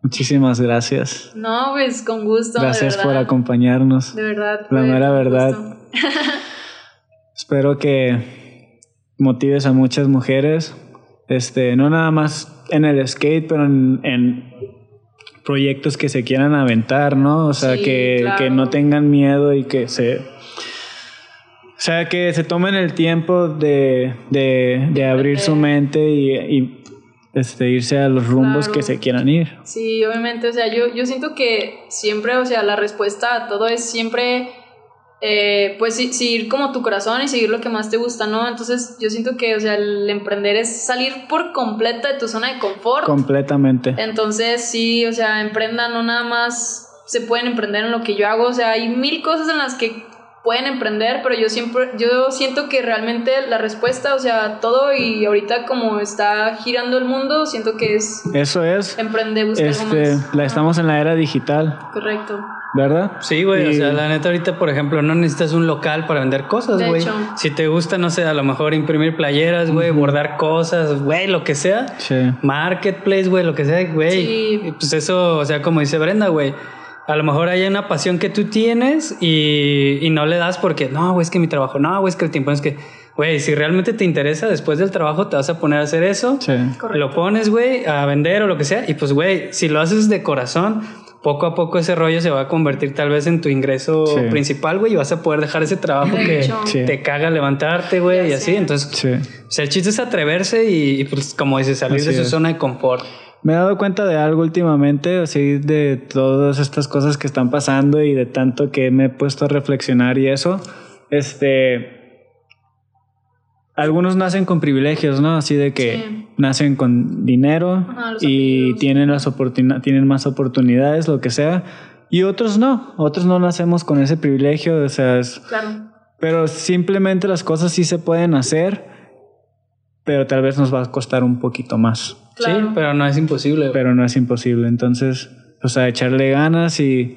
muchísimas gracias. No, pues con gusto. gracias de por acompañarnos. De verdad. La mera verdad. Espero que motives a muchas mujeres, este, no nada más en el skate, pero en, en proyectos que se quieran aventar, ¿no? O sea, Sí, que, claro. que no tengan miedo y que se... O sea, que se tomen el tiempo de, de, de abrir su mente y, y, este, irse a los rumbos Claro. que se quieran ir. Sí, obviamente, o sea, yo, yo siento que siempre, o sea, la respuesta a todo es siempre, eh, pues, seguir como tu corazón y seguir lo que más te gusta, ¿no? Entonces, yo siento que, o sea, el emprender es salir por completo de tu zona de confort. Completamente. Entonces, sí, o sea, emprendan, no nada más se pueden emprender en lo que yo hago, o sea, hay mil cosas en las que pueden emprender, pero yo siempre, yo siento que realmente la respuesta, o sea, todo y ahorita como está girando el mundo, siento que es Eso es. emprender, buscar algo Este, más. la estamos en la era digital, Correcto. ¿verdad? Sí, güey, o sea, la neta ahorita, por ejemplo, no necesitas un local para vender cosas, De güey. hecho. Si te gusta, no sé, a lo mejor imprimir playeras, güey, bordar cosas, güey, lo que sea. Sí. Marketplace, güey, lo que sea, güey. Sí. Y Pues eso, o sea, como dice Brenda, güey. A lo mejor hay una pasión que tú tienes y, y no le das porque, no, güey, es que mi trabajo, no, güey, es que el tiempo es que, güey, si realmente te interesa, después del trabajo te vas a poner a hacer eso. Sí. Correcto. Lo pones, güey, a vender o lo que sea. Y pues, güey, si lo haces de corazón, poco a poco ese rollo se va a convertir tal vez en tu ingreso Sí. principal, güey, y vas a poder dejar ese trabajo De que. Sí. te caga levantarte, güey, y así. Entonces, Sí. o sea, el chiste es atreverse y, y, pues, como dices, salir Así de su es. zona de confort. Me he dado cuenta de algo últimamente, así de todas estas cosas que están pasando y de tanto que me he puesto a reflexionar y eso. Este. Algunos nacen con privilegios, ¿no? Así de que Sí. nacen con dinero Ajá, y tienen, las oportuna- tienen más oportunidades, lo que sea. Y otros no. Otros no nacemos con ese privilegio, o sea, es- Claro. pero simplemente las cosas sí se pueden hacer, pero tal vez nos va a costar un poquito más Claro. Sí, pero no es imposible. pero no es imposible. Entonces, o sea, echarle ganas y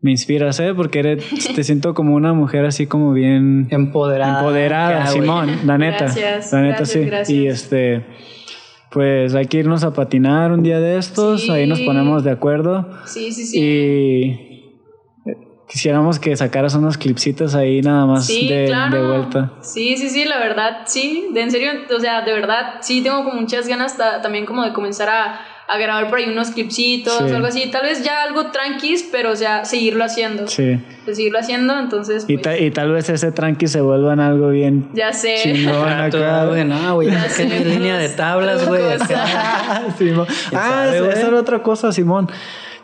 me inspiras, ¿eh? Porque eres, te siento como una mujer así como bien Empoderada. empoderada. Simón, la neta. Gracias, la neta gracias, sí. gracias. Y este, pues hay que irnos a patinar un día de estos, Sí. ahí nos ponemos de acuerdo Sí, sí, sí. y quisiéramos que sacaras unos clipsitos ahí nada más Sí, de, claro. de vuelta. Sí, sí, sí, la verdad, sí. De en serio, o sea, de verdad, sí tengo como muchas ganas ta- también como de comenzar a, a grabar por ahí unos clipsitos Sí. o algo así. Tal vez ya algo tranquis, pero o sea, seguirlo haciendo. Sí. Pues seguirlo haciendo, ences Y, pues, ta- y tal vez ese tranqui se vuelva en algo bien ya sé. chingón Ah, acá. güey, no, güey, Ya sé, línea de tablas, güey. Simón. ¿Quién Ah, esa era otra cosa, Simón.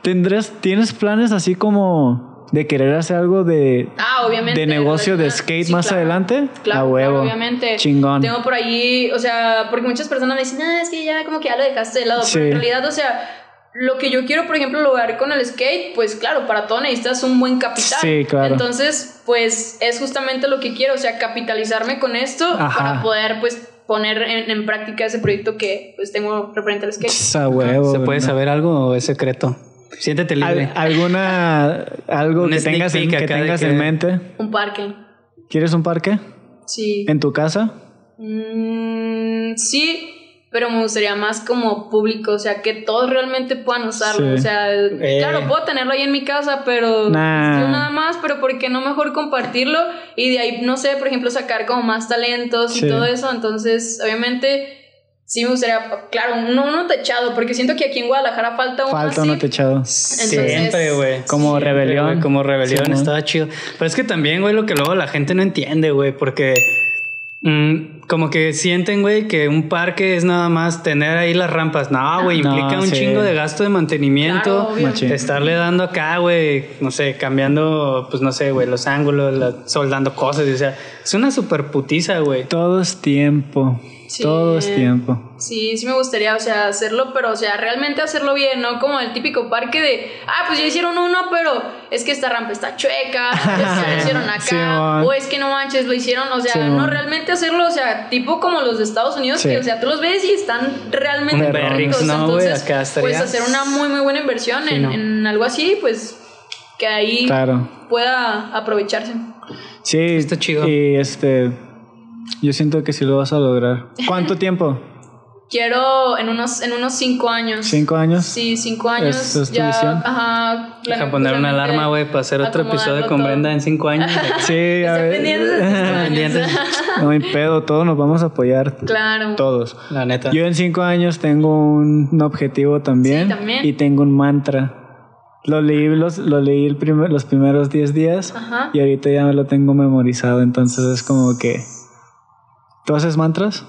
¿Tendrás, ¿Tienes planes así como de querer hacer algo de, Ah, obviamente. de negocio de skate sí, más claro. adelante? Claro, A huevo. claro, obviamente. Chingón. Tengo por ahí, o sea, porque muchas personas me dicen, ah, es que ya como que ya lo dejaste de lado. Sí. Pero en realidad, o sea, lo que yo quiero, por ejemplo, lograr con el skate, pues claro, para todo necesitas un buen capital. Sí, claro. Entonces, pues es justamente lo que quiero, o sea, capitalizarme con esto Ajá. para poder, pues, poner en, en práctica ese proyecto que pues tengo referente al skate. Ch, A huevo. ¿Se puede ¿no? saber algo o es secreto? Siéntete libre. Al- ¿Alguna algo que tengas, en, que tengas que- en mente? Un parque. ¿Quieres un parque? Sí. ¿En tu casa? Mm, sí, pero me gustaría más como público, o sea, que todos realmente puedan usarlo. Sí. O sea, claro, puedo tenerlo ahí en mi casa, pero Nah. yo nada más, pero ¿por qué no mejor compartirlo? Y de ahí, no sé, por ejemplo, sacar como más talentos Sí. y todo eso. Entonces, obviamente, sí me gustaría, claro, uno, uno techado, porque siento que aquí en Guadalajara falta uno Falta así. uno techado. Entonces, Siempre, güey. Como Siempre, rebelión. Como rebelión, estaba chido. Pero es que también, güey, lo que luego la gente no entiende, güey, porque mm, como que sienten, güey, que un parque es nada más tener ahí las rampas. No, güey, No, implica un sí. chingo de gasto de mantenimiento. Claro. Estarle dando acá, güey, no sé, cambiando, pues no sé, güey, los ángulos, la- soldando cosas. O sea, es una super putiza, güey. Todo es tiempo. Sí. Todo es tiempo. Sí, sí me gustaría, o sea, hacerlo, pero, o sea, realmente hacerlo bien, ¿no? Como el típico parque de, ah, pues ya hicieron uno, pero es que esta rampa está chueca, es que lo hicieron acá, o es que no manches, lo hicieron, o sea, no realmente hacerlo, o sea, tipo como los de Estados Unidos, que, o sea, tú los ves y están realmente perfectos, ¿no, entonces, estaría- pues hacer una muy, muy buena inversión en, no. en algo así, pues, que ahí Claro. pueda aprovecharse. Sí, Está chido. Y este, yo siento que sí lo vas a lograr. ¿Cuánto tiempo? Quiero en unos, en unos cinco años. ¿Cinco años? Sí, cinco años. ¿Es- es tu ya, visión? Ajá. Deja poner una alarma, güey, para hacer otro episodio con todo. Brenda en cinco años. Sí, a ver. Pendientes. No hay pedo, todos nos vamos a apoyar. Claro. Todos. La neta. Yo en cinco años tengo un, un objetivo también, Sí, también. y tengo un mantra. Lo leí, los, lo leí el primer- los primeros 10 días Ajá. y ahorita ya me lo tengo memorizado, entonces es como que... ¿Tú haces mantras?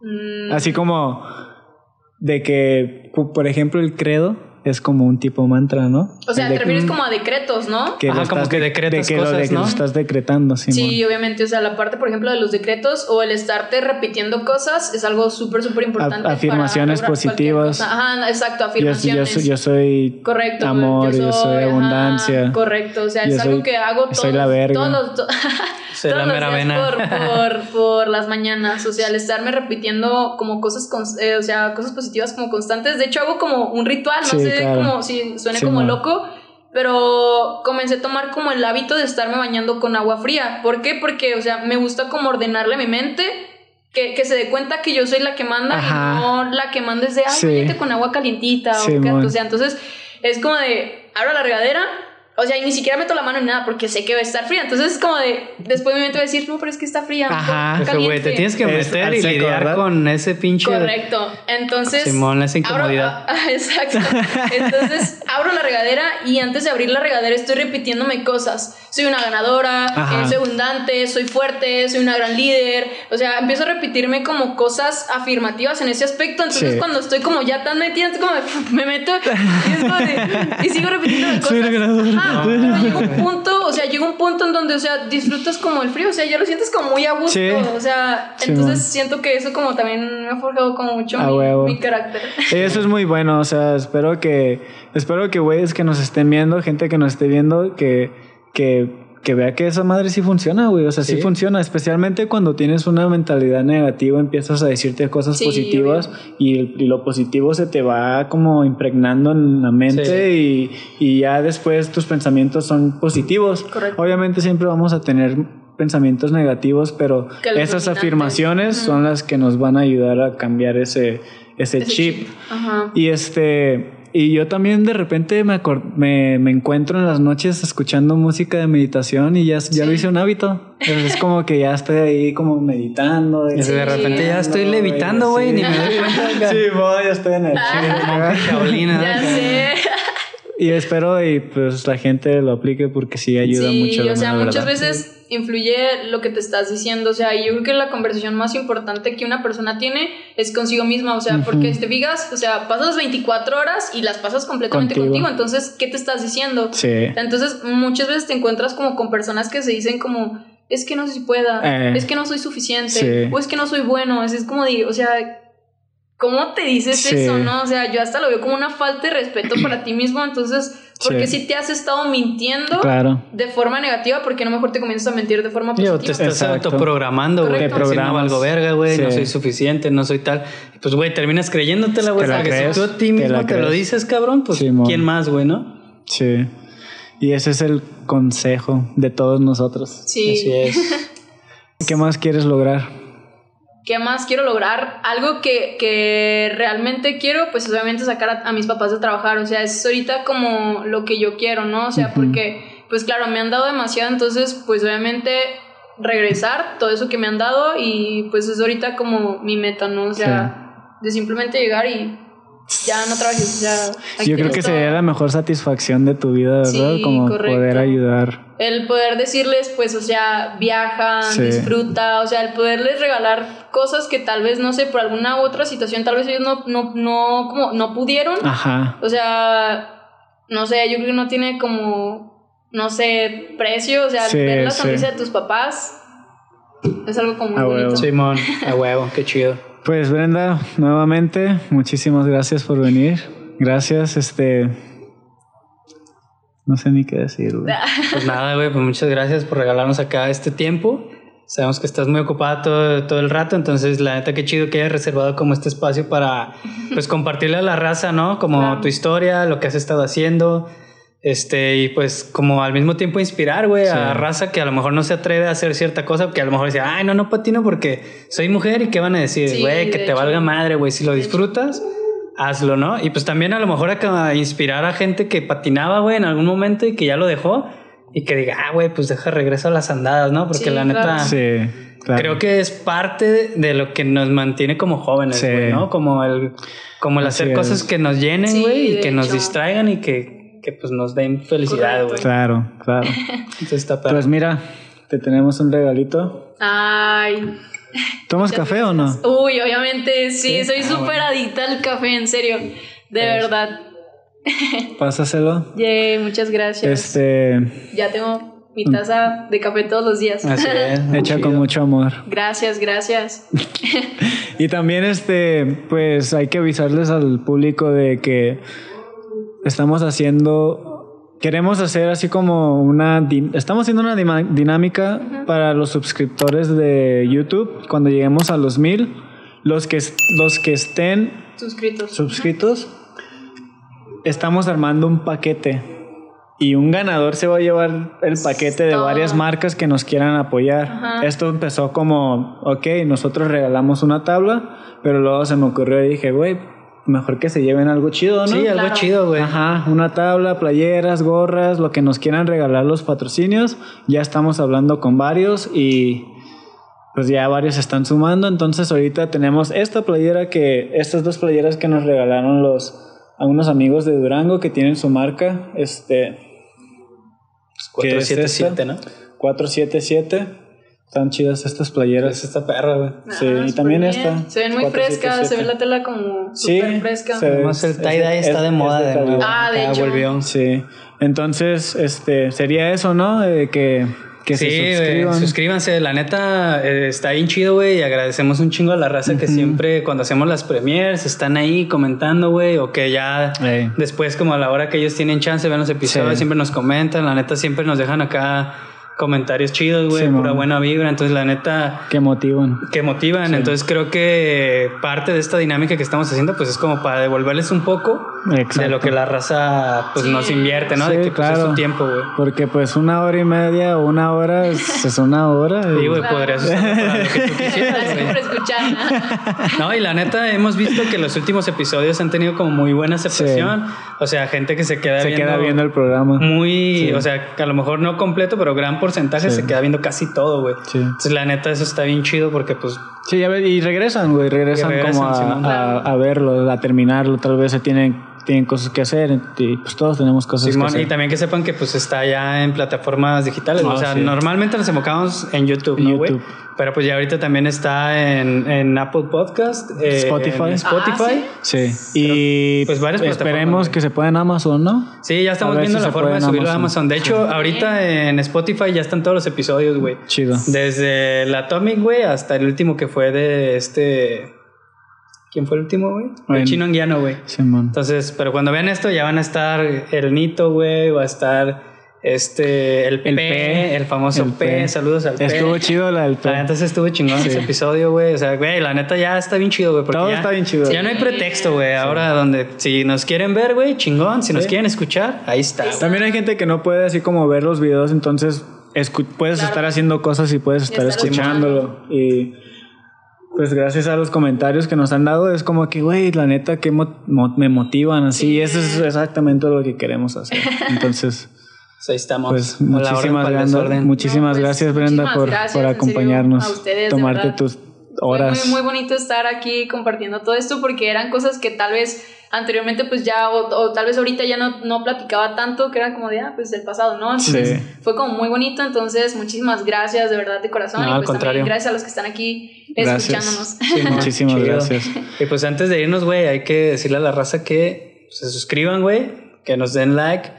Mm, Así como de que, por ejemplo, el credo es como un tipo mantra, ¿no? o sea, te refieres como a decretos, ¿no? que Ajá, como estás que de- decretas de que lo de cosas, que lo ¿no? estás decretando, Simón. Sí, obviamente, o sea, la parte, por ejemplo, de los decretos o el estarte repitiendo cosas es algo súper, súper importante. afirmaciones positivas. Ajá, exacto, Yo, yo, afirmaciones. soy- yo soy Correcto. amor, yo soy, ajá, abundancia. correcto, o sea, Yo es algo soy- que hago todos, soy la verga. todos los, to- Soy todos la los mera días vena. por, por, por las mañanas, o sea, el estarme repitiendo como cosas, cons- eh, o sea, cosas positivas como constantes. De hecho, hago como un ritual, no Sí, sé claro. como si suene Sí, como man. loco, pero comencé a tomar como el hábito de estarme bañando con agua fría. ¿Por qué? Porque, o sea, me gusta como ordenarle a mi mente. Que, que se dé cuenta que yo soy la que manda Ajá. y no la que manda es de, ay, Sí. con agua calientita. o que- o sea, entonces es como de, abro la regadera, o sea, y ni siquiera meto la mano en nada porque sé que va a estar fría. Entonces es como de, después mente va a decir, no, pero es que está fría. Ajá. güey, te caliente". tienes que meter y lidiar ¿verdad? con ese pinche. Correcto. Entonces. Simón, esa abro- incomodidad. ah, exacto. Entonces abro la regadera y antes de abrir la regadera estoy repitiéndome cosas. Soy una ganadora, Ajá. eh, soy abundante, soy fuerte, soy una gran líder. O sea, empiezo a repetirme como cosas afirmativas en ese aspecto. Entonces Sí. cuando estoy como ya tan metida, como me meto y, es como de- y sigo repitiéndome cosas. Soy una ganadora. Ajá, Llega un punto, o sea, llega un punto en donde, o sea, disfrutas como el frío, o sea, ya lo sientes como muy a gusto. Sí. O sea, Sí, entonces man. siento que eso como también me ha forjado como mucho A mi, huevo. mi carácter. Eso es muy bueno, o sea, espero que, espero que güeyes que nos estén viendo, gente que nos esté viendo, que, que, que vea que esa madre sí funciona, güey, o sea, sí. Sí. funciona, especialmente cuando tienes una mentalidad negativa, empiezas a decirte cosas Sí, positivas y, el- y lo positivo se te va como impregnando en la mente y, y ya después tus pensamientos son positivos. Correcto. Obviamente siempre vamos a tener pensamientos negativos, pero esas afirmaciones son las que nos van a ayudar a cambiar ese, ese, Ese chip. Ajá. Y este, y yo también de repente me, acor- me, me encuentro en las noches escuchando música de meditación y ya, ya lo Sí. hice un hábito. Es como que ya estoy ahí como meditando. Y de repente ya estoy levitando, güey, ni me doy cuenta. Sí, voy, ya estoy en el Ah. chile. Ya sé. Y espero y pues la gente lo aplique porque sí ayuda sí, mucho. o sea, muchas verdad. veces influye lo que te estás diciendo, o sea, yo creo que la conversación más importante que una persona tiene es consigo misma, o sea, porque si te fijas, o sea, pasas 24 horas y las pasas completamente Contigo. contigo, entonces, ¿qué te estás diciendo? Sí. Entonces, muchas veces te encuentras como con personas que se dicen como, es que no sé si pueda, Eh, es que no soy suficiente, sí. o es que no soy bueno, es, es como de, o sea, ¿cómo te dices Sí. eso, no? O sea, yo hasta lo veo como una falta de respeto para ti mismo, entonces, porque Sí. si te has estado mintiendo Claro. de forma negativa, porque no mejor te comienzas a mentir de forma Yo, positiva? te estás Exacto. autoprogramando, güey. Te Te No programas. valgo verga, güey. No soy suficiente, no soy tal. Pues, güey, terminas creyéndotela, güey. Te la Porque crees, si tú a ti te mismo la te, lo dices, cabrón, pues. ¿quién más, güey, no? Sí. Y ese es el consejo de todos nosotros. Sí. Así es. ¿Qué más quieres lograr? ¿Qué más quiero lograr? Algo que, que realmente quiero, pues obviamente sacar a, a mis papás de trabajar. O sea, es ahorita como lo que yo quiero, ¿no? O sea, porque, pues claro, me han dado demasiado, entonces, pues obviamente regresar todo eso que me han dado y pues es ahorita como mi meta, ¿no? O sea, de simplemente llegar y ya no sea... aquí Yo creo que sería la mejor satisfacción de tu vida, ¿verdad? Sí, Como correcto. poder ayudar. El poder decirles, pues, o sea, viaja, Sí. disfruta, o sea, el poderles regalar cosas que tal vez, no sé, por alguna u otra situación, tal vez ellos no, no, no, como, no pudieron. Ajá. O sea, no sé, yo creo que no tiene como, no sé, precio, o sea, Sí, ver la sonrisa de tus papás es algo como muy bonito. huevo. Simón, a huevo, qué chido. Pues Brenda, nuevamente, muchísimas gracias por venir. Gracias, este. No sé ni qué decir. güey. Pues nada, güey, pues muchas gracias por regalarnos acá este tiempo. Sabemos que estás muy ocupada todo, todo el rato, entonces la neta qué chido que hayas reservado como este espacio para pues compartirle a la raza, ¿no? Como Claro. tu historia, lo que has estado haciendo. Este, y pues como al mismo tiempo inspirar, güey, a Sí. raza que a lo mejor no se atreve a hacer cierta cosa, que a lo mejor dice, ay, no, no patino porque soy mujer y qué van a decir, Sí, güey, que de te hecho. valga madre, güey, si lo disfrutas, hazlo, ¿no? Y pues también a lo mejor a, a inspirar a gente que patinaba, güey, en algún momento y que ya lo dejó y que diga, ah, güey, pues deja regreso a las andadas, ¿no? Porque Sí, la neta, claro. Sí, claro. creo que es parte de lo que nos mantiene como jóvenes, Sí. güey, ¿no? Como el, como el Así hacer es. cosas que nos llenen, Sí, güey, y que nos distraigan y que, que pues nos den felicidad, güey. Claro, claro. Entonces está perro. Pues mira, te tenemos un regalito. Ay. ¿Tomas café o no? Uy, obviamente, sí, Sí. soy Ah, súper bueno. adicta al café, en serio, de Pues. verdad. Pásaselo. Yay, muchas gracias. Este, Ya tengo mi taza de café todos los días. Así es, hecha chido. con mucho amor. Gracias, gracias. Y también este, pues hay que avisarles al público de que estamos haciendo, queremos hacer así como una, estamos haciendo una dinámica para los suscriptores de YouTube cuando lleguemos a los mil, los que, los que estén Suscritos. suscritos, estamos armando un paquete. Y un ganador se va a llevar el paquete de varias marcas que nos quieran apoyar. Ajá. Esto empezó como, ok, nosotros regalamos una tabla, pero luego se me ocurrió y dije, güey, mejor que se lleven algo chido, ¿no? Sí, algo Claro. chido, güey. Ajá, una tabla, playeras, gorras, lo que nos quieran regalar los patrocinios. Ya estamos hablando con varios y pues ya varios se están sumando. Entonces ahorita tenemos esta playera que, estas dos playeras que nos regalaron los a unos amigos de Durango que tienen su marca, este ¿Qué es 477, ¿no? 477. Están chidas estas playeras. Es esta perra, güey. Sí, Ah, y súper también bien. esta. Se ven muy 477. frescas, se ve la tela como Sí, súper fresca. Además, el tie-dye es- está de es moda de calidad. nuevo. Ah, de hecho. volvió. Sí. Entonces, este, sería eso, ¿no? De que, que sí, se suscriban. suscríbanse. La neta eh, está bien chido, güey. Y agradecemos un chingo a la raza que siempre, cuando hacemos las premiers, están ahí comentando, güey. O que ya después, como a la hora que ellos tienen chance, ven los episodios, Sí. siempre nos comentan. La neta, siempre nos dejan acá comentarios chidos, güey. Sí, pura buena vibra. Entonces, la neta. Que motivan. que motivan. Entonces creo que parte de esta dinámica que estamos haciendo, pues es como para devolverles un poco de Exacto. lo que la raza pues Sí. nos invierte, ¿no? de Sí, que pues, es claro. su tiempo, güey. Porque pues una hora y media o una hora es, es una hora. y- Sí, güey, Claro. podrías usarlo para lo que tú quisieras, güey. por escuchar. No, y la neta, hemos visto que los últimos episodios han tenido como muy buena aceptación. O sea, gente que se queda se viendo. queda viendo el programa. Muy, Sí. o sea, que a lo mejor no completo, pero gran porcentaje Sí. se queda viendo casi todo, güey. Sí. Entonces, la neta, eso está bien chido porque, pues, Sí, ya ves, y regresan, güey, regresan, como a, a, a verlo, a terminarlo. Tal vez se tienen, tienen cosas que hacer y pues todos tenemos cosas Simón, que hacer. y también que sepan que pues está ya en plataformas digitales. Ah, o sea, sí. normalmente nos enfocamos en YouTube, En ¿no, güey? YouTube. Pero pues ya ahorita también está en, en Apple Podcast, eh, Spotify. en Spotify. Ah, ¿sí? Sí, y pues, varias esperemos que se pueda en Amazon, ¿no? Sí, ya estamos viendo si la forma de subirlo a Amazon. Amazon. De hecho, ahorita en Spotify ya están todos los episodios, güey. Chido. Desde el Atomic, güey, hasta el último que fue de este... ¿Quién fue el último, güey? El chino anguiano, güey. Simón. Entonces, pero cuando vean esto ya van a estar el Nito, güey, va a estar este el, El P, P, el famoso el P. P. saludos al P. Estuvo chido la del La P. neta sí estuvo chingón ese episodio, güey. O sea, güey, la neta ya está bien chido, güey. Todo ya- está bien chido. Ya no hay pretexto, güey. Ahora donde si nos quieren ver, güey, chingón. Si nos Sí. quieren escuchar, ahí está. También hay gente que no puede así como ver los videos, entonces escu- puedes Claro. estar haciendo cosas y puedes estar estar escuchándolo. Y pues gracias a los comentarios que nos han dado, es como que, güey, la neta que mo- mo- me motivan así. Sí. Y eso es exactamente lo que queremos hacer. Entonces, Pues ahí estamos. pues muchísimas, desorden. muchísimas No, pues, gracias, Brenda, muchísimas por, gracias, por serio, acompañarnos, a ustedes, de tomarte tus Fue horas. muy, muy bonito estar aquí compartiendo todo esto porque eran cosas que tal vez anteriormente pues ya o, o tal vez ahorita ya no, no platicaba tanto que era como de ah pues del pasado no entonces Sí. fue como muy bonito entonces muchísimas gracias de verdad de corazón No, y al pues contrario. también gracias a los que están aquí Gracias. escuchándonos Sí, Muchísimas chido. gracias. Y pues antes de irnos, güey, hay que decirle a la raza que se suscriban, güey, que nos den like,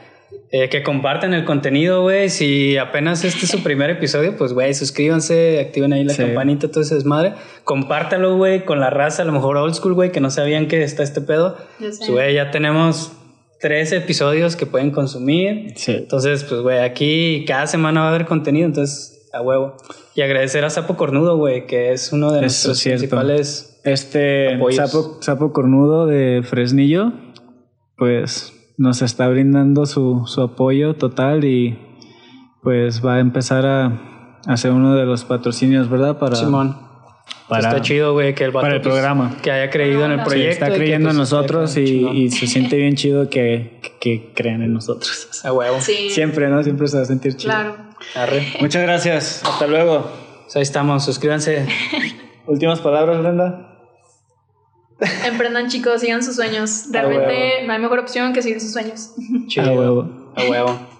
eh, que compartan el contenido, güey. Si apenas este es su primer episodio, pues, güey, suscríbanse, activen ahí la Sí. campanita, todo ese desmadre. Compártalo, güey, con la raza, a lo mejor old school, güey, que no sabían que está este pedo. Ya sé. Pues, güey, ya tenemos tres episodios que pueden consumir. Sí. Entonces, pues, güey, aquí cada semana va a haber contenido, entonces, a huevo. Y agradecer a Sapo Cornudo, güey, que es uno de Eso nuestros es cierto. principales Este Apoyos. sapo, sapo cornudo de Fresnillo, pues nos está brindando su, su apoyo total y pues va a empezar a hacer uno de los patrocinios, ¿verdad? Para, Simón. para- está chido, güey, que el vato, para el pues, programa. que haya creído en el Sí, proyecto. está que, creyendo en pues, nosotros y, se siente bien chido que, que crean en nosotros. A huevo. sí Siempre, ¿no? Siempre se va a sentir chido. claro Arre. Muchas gracias. Hasta luego. Pues ahí estamos, suscríbanse. Últimas palabras, Brenda. emprendan chicos sigan sus sueños realmente no hay mejor opción que seguir sus sueños Chido. A huevo. A huevo.